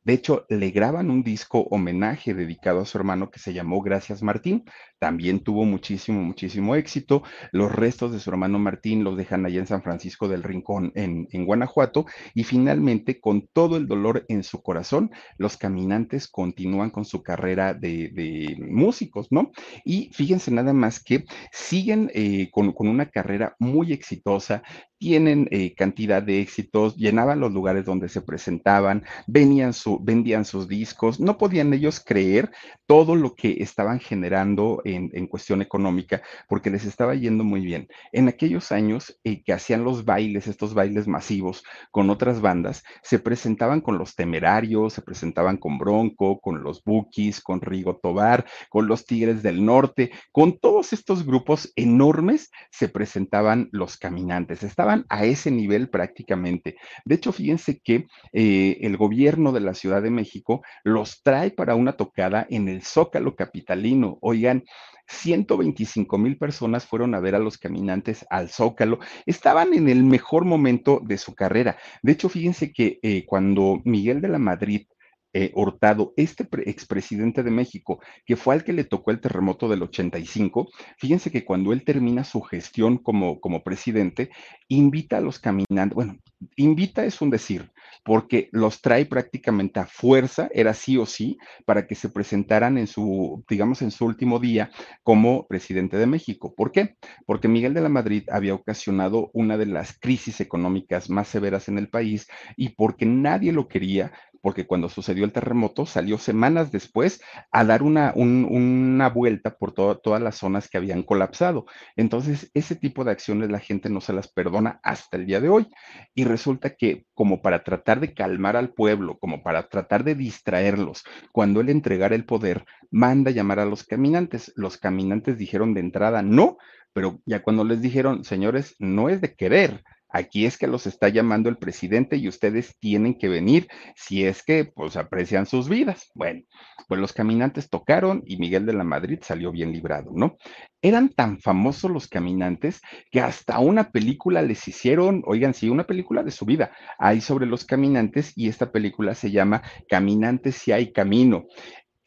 De hecho, le graban un disco homenaje dedicado a su hermano que se llamó Gracias Martín. También tuvo muchísimo, muchísimo éxito. Los restos de su hermano Martín los dejan allá en San Francisco del Rincón, en, Guanajuato. Y finalmente, con todo el dolor en su corazón, los caminantes continúan con su carrera de, músicos, ¿no? Y fíjense nada más que siguen eh, con, una carrera muy exitosa, tienen eh, cantidad de éxitos, llenaban los lugares donde se presentaban, venían su, vendían sus discos, no podían ellos creer todo lo que estaban generando en, cuestión económica, porque les estaba yendo muy bien. En aquellos años eh, que hacían los bailes, estos bailes masivos con otras bandas, se presentaban con los Temerarios, se presentaban con Bronco, con los Bookies, con Rigo Tobar, con los Tigres del Norte, con todos estos grupos enormes se presentaban los caminantes. Estaban a ese nivel prácticamente. De hecho, fíjense que eh, el gobierno de la Ciudad de México los trae para una tocada en el Zócalo Capitalino. Oigan, 125 mil personas fueron a ver a los caminantes al Zócalo. Estaban en el mejor momento de su carrera. De hecho, fíjense que eh, cuando Miguel de la Madrid eh, Hurtado, este expresidente de México, que fue al que le tocó el terremoto del 85, fíjense que cuando él termina su gestión como, como presidente, invita a los caminantes, bueno, invita es un decir, porque los trae prácticamente a fuerza, era sí o sí, para que se presentaran en su, digamos, en su último día como presidente de México. ¿Por qué? Porque Miguel de la Madrid había ocasionado una de las crisis económicas más severas en el país y porque nadie lo quería, porque cuando sucedió el terremoto salió semanas después a dar una, una vuelta por todas las zonas que habían colapsado. Entonces, ese tipo de acciones la gente no se las perdona hasta el día de hoy. Y resulta que como para tratar de calmar al pueblo, como para tratar de distraerlos, cuando él entregara el poder, manda llamar a los caminantes. Los caminantes dijeron de entrada no, pero ya cuando les dijeron, señores, no es de querer, Aquí es que los está llamando el presidente y ustedes tienen que venir si es que pues aprecian sus vidas. Bueno, pues los caminantes tocaron y Miguel de la Madrid salió bien librado, ¿no? Eran tan famosos los caminantes que hasta una película les hicieron, oigan, sí, una película de su vida, hay sobre los caminantes y esta película se llama Caminantes si hay camino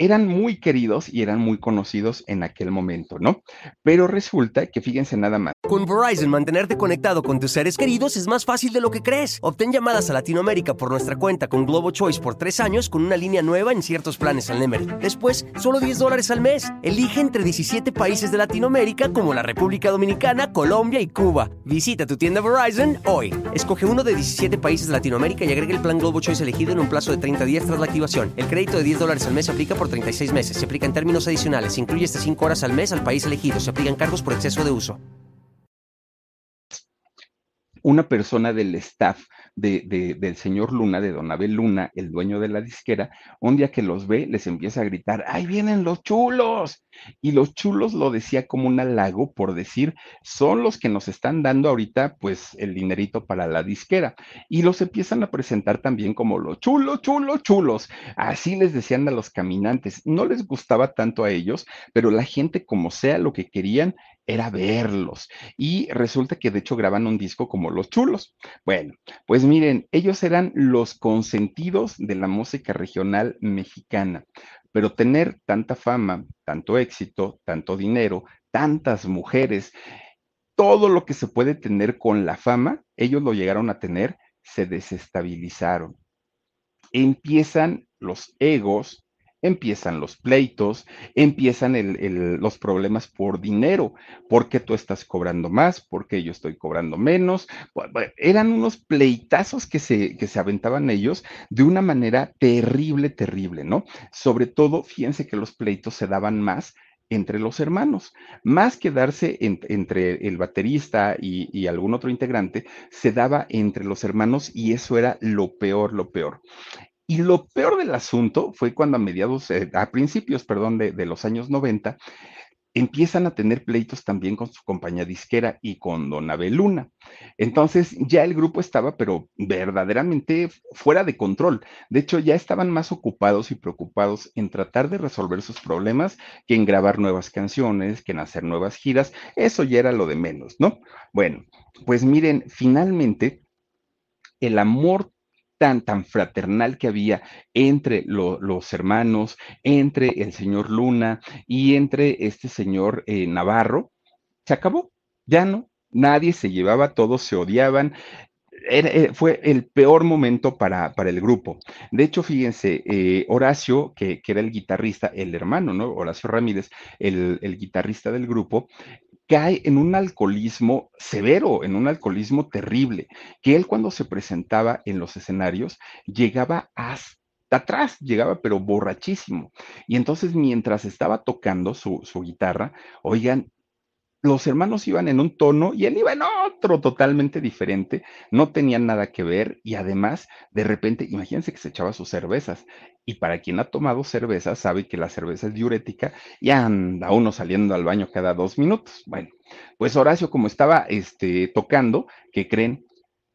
eran muy queridos y eran muy conocidos en aquel momento, ¿no? Pero resulta que fíjense nada más. Con Verizon, mantenerte conectado con tus seres queridos es más fácil de lo que crees. Obtén llamadas a Latinoamérica por nuestra cuenta con Globo Choice por tres años con una línea nueva en ciertos planes al Nemery. Después, solo 10 dólares al mes. Elige entre 17 países de Latinoamérica como la República Dominicana, Colombia y Cuba. Visita tu tienda Verizon hoy. Escoge uno de 17 países de Latinoamérica y agrega el plan Globo Choice elegido en un plazo de 30 días tras la activación. El crédito de 10 dólares al mes aplica por 36 meses. Se aplica en términos adicionales. Se incluye hasta 5 horas al mes al país elegido. Se aplican cargos por exceso de uso. Una persona del staff de, de, del señor Luna, de Don Abel Luna, el dueño de la disquera, un día que los ve, les empieza a gritar, ¡ahí vienen los chulos! Y los chulos lo decía como un halago por decir, son los que nos están dando ahorita, pues, el dinerito para la disquera. Y los empiezan a presentar también como los chulos, chulos, chulos. Así les decían a los caminantes. No les gustaba tanto a ellos, pero la gente, como sea, lo que querían era verlos. Y resulta que de hecho graban un disco como Los Chulos. Bueno, pues miren, ellos eran los consentidos de la música regional mexicana, pero tener tanta fama, tanto éxito, tanto dinero, tantas mujeres, todo lo que se puede tener con la fama, ellos lo llegaron a tener, se desestabilizaron. Empiezan los egos, empiezan los pleitos, empiezan los problemas por dinero, porque tú estás cobrando más, porque yo estoy cobrando menos. Eran unos pleitazos que se, que se aventaban ellos de una manera terrible, terrible, ¿no? Sobre todo, fíjense que los pleitos se daban más entre los hermanos. Más que darse entre el baterista y, y, algún otro integrante, se daba entre los hermanos y eso era lo peor, lo peor. Y lo peor del asunto fue cuando a mediados, eh, a principios, perdón, de, los años 90, empiezan a tener pleitos también con su compañía disquera y con Don Abel Luna. Entonces ya el grupo estaba, pero verdaderamente fuera de control. De hecho, ya estaban más ocupados y preocupados en tratar de resolver sus problemas que en grabar nuevas canciones, que en hacer nuevas giras. Eso ya era lo de menos, ¿no? Bueno, pues miren, finalmente el amor tan, tan fraternal que había entre lo, los hermanos, entre el señor Luna y entre este señor eh, Navarro, se acabó, ya no, nadie se llevaba, todos se odiaban, eh, fue el peor momento para, para, el grupo. De hecho, fíjense, eh, Horacio, que, que, era el guitarrista, el hermano, ¿no? Horacio Ramírez, el, el guitarrista del grupo, cae en un alcoholismo severo, en un alcoholismo terrible, que él cuando se presentaba en los escenarios llegaba hasta atrás, llegaba pero borrachísimo. Y entonces mientras estaba tocando su, guitarra, oigan, los hermanos iban en un tono y él iba en otro totalmente diferente, no tenían nada que ver y además, de repente, imagínense que se echaba sus cervezas y para quien ha tomado cerveza sabe que la cerveza es diurética y anda uno saliendo al baño cada dos minutos. Bueno, pues Horacio como estaba este, tocando, ¿qué creen?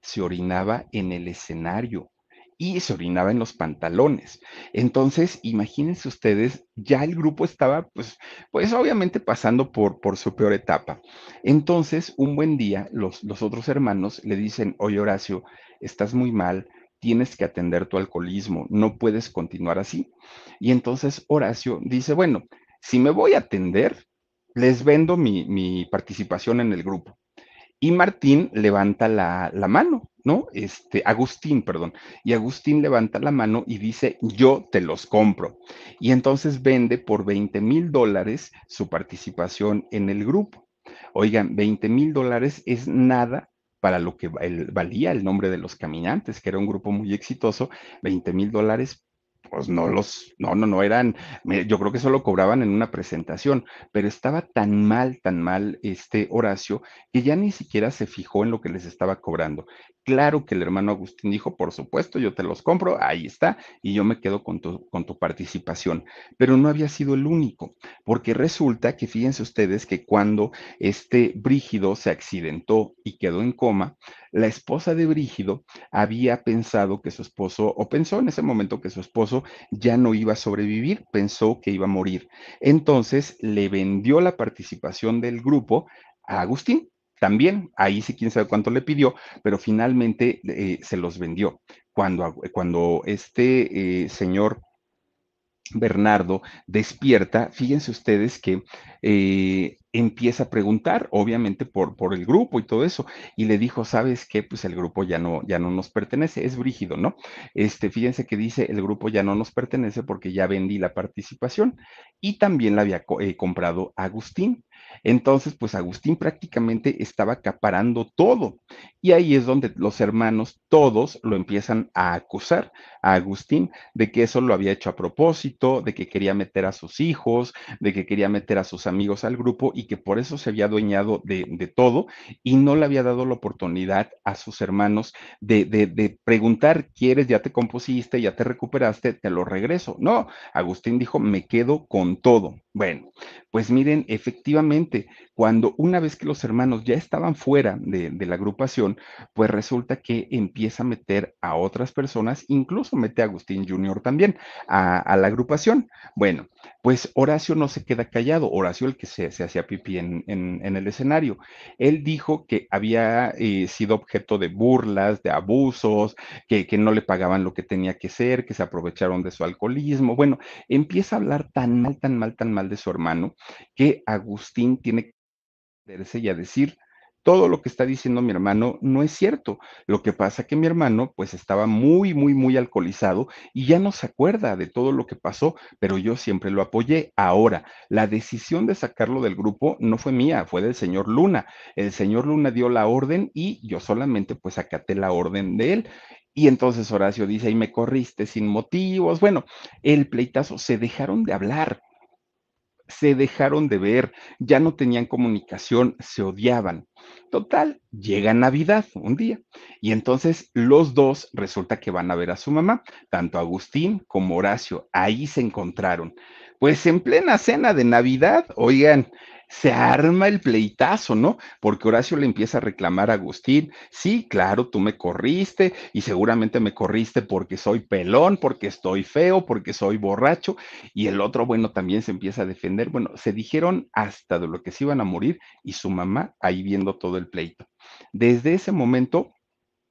Se orinaba en el escenario y se orinaba en los pantalones. Entonces, imagínense ustedes, ya el grupo estaba, pues, pues obviamente pasando por, por su peor etapa. Entonces, un buen día, los, los otros hermanos le dicen, oye Horacio, estás muy mal, tienes que atender tu alcoholismo, no puedes continuar así. Y entonces Horacio dice, bueno, si me voy a atender, les vendo mi, mi participación en el grupo. Y Martín levanta la, la, mano, ¿no? Este, Agustín, perdón. Y Agustín levanta la mano y dice, yo te los compro. Y entonces vende por 20 mil dólares su participación en el grupo. Oigan, 20 mil dólares es nada para lo que valía el nombre de los caminantes, que era un grupo muy exitoso, 20 mil dólares pues no los, no, no, no eran, yo creo que solo cobraban en una presentación, pero estaba tan mal, tan mal este Horacio, que ya ni siquiera se fijó en lo que les estaba cobrando. Claro que el hermano Agustín dijo, por supuesto, yo te los compro, ahí está, y yo me quedo con tu, participación. Pero no había sido el único, porque resulta que fíjense ustedes que cuando este Brígido se accidentó y quedó en coma, la esposa de Brígido había pensado que su esposo, o pensó en ese momento que su esposo ya no iba a sobrevivir, pensó que iba a morir. Entonces le vendió la participación del grupo a Agustín también, ahí sí quién sabe cuánto le pidió, pero finalmente eh, se los vendió. Cuando, cuando este eh, señor Bernardo despierta, fíjense ustedes que eh, empieza a preguntar, obviamente por, por el grupo y todo eso, y le dijo, ¿sabes qué? Pues el grupo ya no, ya no nos pertenece, es brígido, ¿no? Este, fíjense que dice, el grupo ya no nos pertenece porque ya vendí la participación y también la había comprado Agustín. Entonces, pues Agustín prácticamente estaba acaparando todo. Y ahí es donde los hermanos todos lo empiezan a acusar a Agustín de que eso lo había hecho a propósito, de que quería meter a sus hijos, de que quería meter a sus amigos al grupo y que por eso se había adueñado de, todo y no le había dado la oportunidad a sus hermanos de, de, de preguntar, ¿quieres? Ya te compusiste, ya te recuperaste, te lo regreso. No, Agustín dijo, me quedo con todo. Bueno, pues miren, efectivamente, cuando una vez que los hermanos ya estaban fuera de, la agrupación, pues resulta que empieza a meter a otras personas, incluso mete a Agustín Jr. también a, la agrupación. Bueno, pues Horacio no se queda callado, Horacio el que se, hacía pipí en, el escenario. Él dijo que había eh, sido objeto de burlas, de abusos, que no le pagaban lo que tenía que ser, que se aprovecharon de su alcoholismo. Bueno, empieza a hablar tan mal, tan mal, tan mal de su hermano que Agustín tiene que y a decir, todo lo que está diciendo mi hermano no es cierto. Lo que pasa que mi hermano pues estaba muy, muy, muy alcoholizado y ya no se acuerda de todo lo que pasó, pero yo siempre lo apoyé. Ahora, la decisión de sacarlo del grupo no fue mía, fue del señor Luna. El señor Luna dio la orden y yo solamente pues acaté la orden de él. Y entonces Horacio dice, y me corriste sin motivos. Bueno, el pleitazo, se dejaron de hablar se dejaron de ver, ya no tenían comunicación, se odiaban. Total, llega Navidad un día y entonces los dos resulta que van a ver a su mamá, tanto Agustín como Horacio, ahí se encontraron. Pues en plena cena de Navidad, oigan, se arma el pleitazo, ¿no? Porque Horacio le empieza a reclamar a Agustín, sí, claro, tú me corriste y seguramente me corriste porque soy pelón, porque estoy feo, porque soy borracho, y el otro, bueno, también se empieza a defender, bueno, se dijeron hasta de lo que se iban a morir y su mamá ahí viendo todo el pleito. Desde ese momento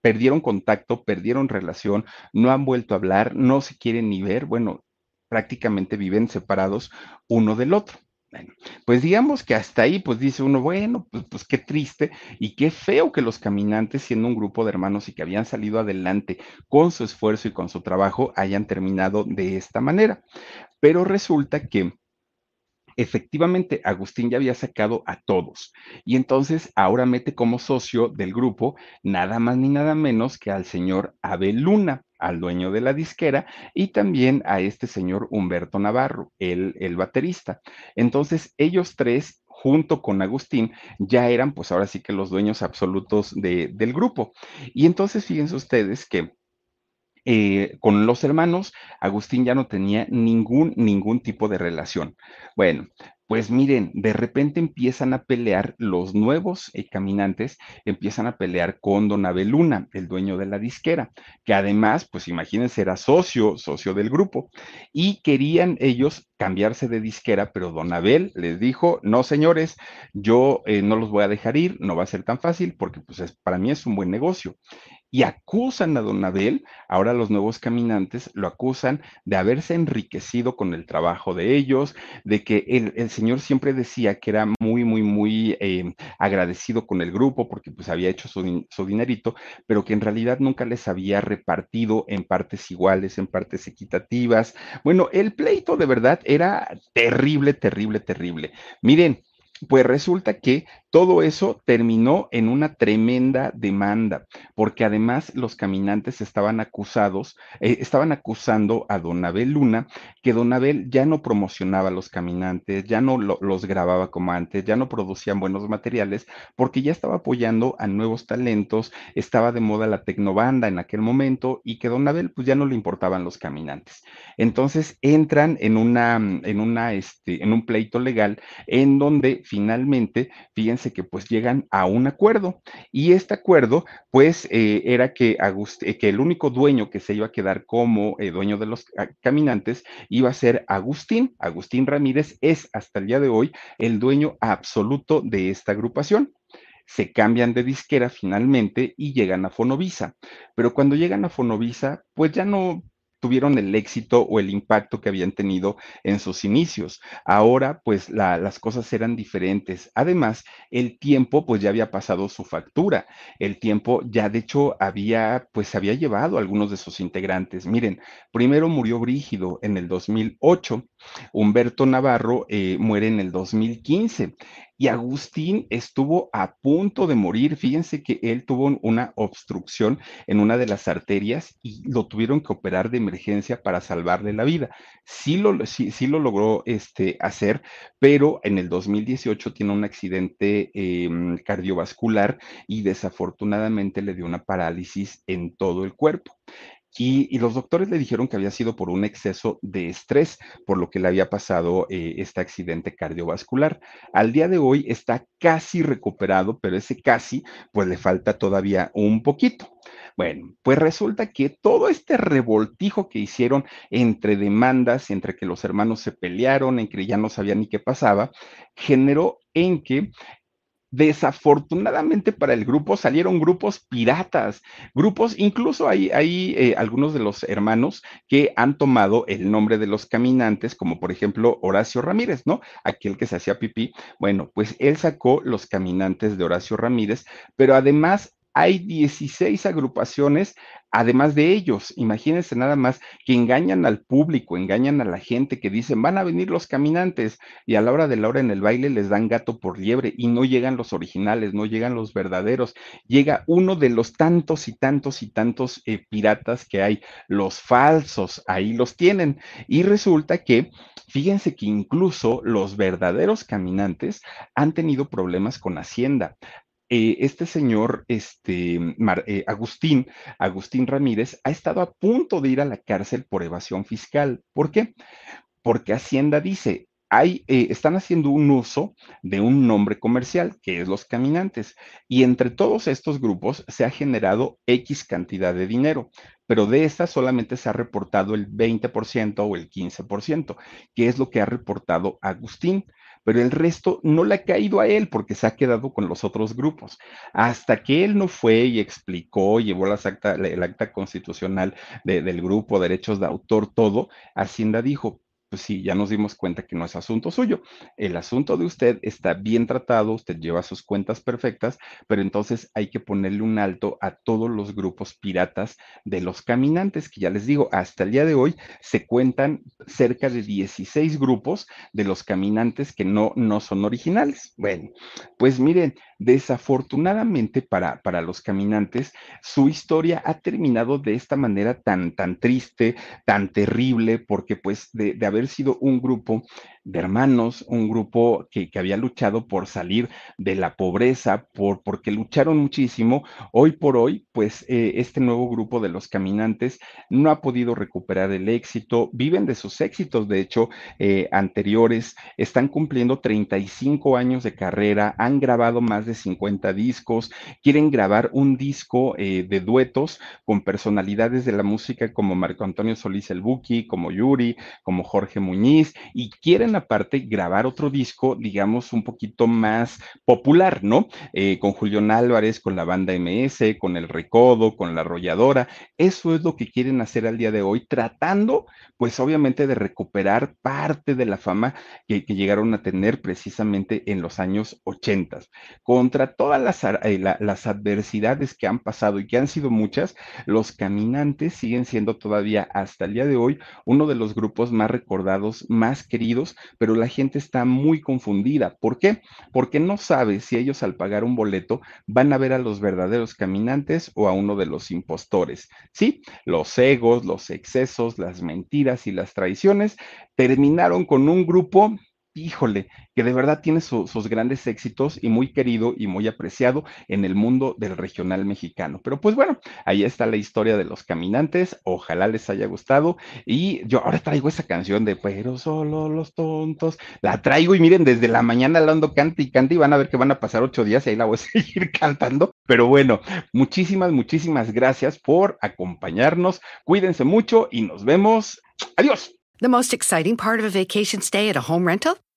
perdieron contacto, perdieron relación, no han vuelto a hablar, no se quieren ni ver, bueno, prácticamente viven separados uno del otro. Bueno, pues digamos que hasta ahí, pues dice uno, bueno, pues, pues, qué triste y qué feo que los caminantes, siendo un grupo de hermanos y que habían salido adelante con su esfuerzo y con su trabajo, hayan terminado de esta manera. Pero resulta que efectivamente Agustín ya había sacado a todos y entonces ahora mete como socio del grupo nada más ni nada menos que al señor Abel Luna al dueño de la disquera y también a este señor Humberto Navarro, el, el baterista. Entonces, ellos tres junto con Agustín, ya eran pues ahora sí que los dueños absolutos de, del grupo. Y entonces fíjense ustedes que eh, con los hermanos, Agustín ya no tenía ningún, ningún tipo de relación. Bueno, pues miren, de repente empiezan a pelear los nuevos eh, caminantes, empiezan a pelear con Don Abel Luna, el dueño de la disquera, que además, pues imagínense, era socio, socio del grupo, y querían ellos cambiarse de disquera, pero Don Abel les dijo, no señores, yo eh, no los voy a dejar ir, no va a ser tan fácil, porque pues es, para mí es un buen negocio y acusan a don Abel, ahora los nuevos caminantes lo acusan de haberse enriquecido con el trabajo de ellos, de que el, señor siempre decía que era muy, muy, muy eh, agradecido con el grupo porque pues había hecho su, su dinerito, pero que en realidad nunca les había repartido en partes iguales, en partes equitativas. Bueno, el pleito de verdad era terrible, terrible, terrible. Miren, pues resulta que todo eso terminó en una tremenda demanda, porque además los caminantes estaban acusados, eh, estaban acusando a Don Abel Luna que Don Abel ya no promocionaba a los caminantes, ya no lo, los grababa como antes, ya no producían buenos materiales, porque ya estaba apoyando a nuevos talentos, estaba de moda la tecnobanda en aquel momento y que Don Abel pues ya no le importaban los caminantes. Entonces entran en una, en una, este, en un pleito legal en donde finalmente, fíjense que pues llegan a un acuerdo y este acuerdo pues eh, era que, eh, que el único dueño que se iba a quedar como eh, dueño de los caminantes iba a ser Agustín. Agustín Ramírez es hasta el día de hoy el dueño absoluto de esta agrupación se cambian de disquera finalmente y llegan a Fonovisa. Pero cuando llegan a Fonovisa, pues ya no tuvieron el éxito o el impacto que habían tenido en sus inicios. Ahora, pues la, las cosas eran diferentes. Además, el tiempo, pues ya había pasado su factura. El tiempo ya, de hecho, había, pues había llevado a algunos de sus integrantes. Miren, primero murió Brígido en el 2008. Humberto Navarro eh, muere en el 2015. Y Agustín estuvo a punto de morir. Fíjense que él tuvo una obstrucción en una de las arterias y lo tuvieron que operar de emergencia para salvarle la vida. Sí lo, sí, sí lo logró este, hacer, pero en el 2018 tiene un accidente em, cardiovascular y desafortunadamente le dio una parálisis en todo el cuerpo. Y, los doctores le dijeron que había sido por un exceso de estrés, por lo que le había pasado eh, este accidente cardiovascular. Al día de hoy está casi recuperado, pero ese casi, pues le falta todavía un poquito. Bueno, pues resulta que todo este revoltijo que hicieron entre demandas, entre que los hermanos se pelearon, en que ya no sabían ni qué pasaba, generó en que Desafortunadamente para el grupo salieron grupos piratas, grupos, incluso hay, hay eh, algunos de los hermanos que han tomado el nombre de los caminantes, como por ejemplo Horacio Ramírez, ¿no? Aquel que se hacía pipí. Bueno, pues él sacó los caminantes de Horacio Ramírez, pero además hay 16 agrupaciones, además de ellos. Imagínense nada más que engañan al público, engañan a la gente que dicen, van a venir los caminantes y a la hora de la hora en el baile les dan gato por liebre y no llegan los originales, no llegan los verdaderos. Llega uno de los tantos y tantos y tantos eh, piratas que hay, los falsos, ahí los tienen. Y resulta que Fíjense que incluso los verdaderos caminantes han tenido problemas con Hacienda. Eh, este señor, este, eh, Agustín, Agustín Ramírez, ha estado a punto de ir a la cárcel por evasión fiscal. ¿Por qué? Porque Hacienda dice, hay, eh, están haciendo un uso de un nombre comercial, que es los caminantes, y entre todos estos grupos se ha generado X cantidad de dinero, pero de esta solamente se ha reportado el 20% o el 15%, que es lo que ha reportado Agustín pero el resto no le ha caído a él porque se ha quedado con los otros grupos. Hasta que él no fue y explicó, llevó las acta, el acta constitucional del grupo, derechos de autor, todo, Hacienda dijo, pues sí, ya nos dimos cuenta que no es asunto suyo. El asunto de usted está bien tratado, usted lleva sus cuentas perfectas, pero entonces hay que ponerle un alto a todos los grupos piratas de los caminantes, que ya les digo, hasta el día de hoy se cuentan cerca de 16 grupos de los caminantes que no, no son originales. Bueno, pues miren, desafortunadamente para, para los caminantes, su historia ha terminado de esta manera tan, tan triste, tan terrible, porque pues de, de haber sido un grupo de hermanos, un grupo que, había luchado por salir de la pobreza, por, porque lucharon muchísimo. Hoy por hoy, pues eh, este nuevo grupo de los caminantes no ha podido recuperar el éxito, viven de sus éxitos, de hecho, eh, anteriores, están cumpliendo 35 años de carrera, han grabado más de 50 discos, quieren grabar un disco eh, de duetos con personalidades de la música como Marco Antonio Solís el Buki, como Yuri, como Jorge Muñiz, y quieren aparte grabar otro disco, digamos, un poquito más popular, ¿no? Eh, con Julián Álvarez, con la banda MS, con El Recodo, con La Arrolladora. Eso es lo que quieren hacer al día de hoy, tratando, pues obviamente, de recuperar parte de la fama que, llegaron a tener precisamente en los años 80. Contra todas las, eh, las adversidades que han pasado y que han sido muchas, los caminantes siguen siendo todavía hasta el día de hoy uno de los grupos más recordados, más queridos pero la gente está muy confundida. ¿Por qué? Porque no sabe si ellos al pagar un boleto van a ver a los verdaderos caminantes o a uno de los impostores. Sí, los egos, los excesos, las mentiras y las traiciones terminaron con un grupo híjole, que de verdad tiene sus grandes éxitos y muy querido y muy apreciado en el mundo del regional mexicano. Pero pues bueno, ahí está la historia de los caminantes, ojalá les haya gustado y yo ahora traigo esa canción de Pero solo los tontos, la traigo y miren, desde la mañana hablando cante y cante y van a ver que van a pasar ocho días y ahí la voy a seguir cantando. Pero bueno, muchísimas, muchísimas gracias por acompañarnos, cuídense mucho y nos vemos. Adiós. The most exciting part of a vacation stay at a home rental?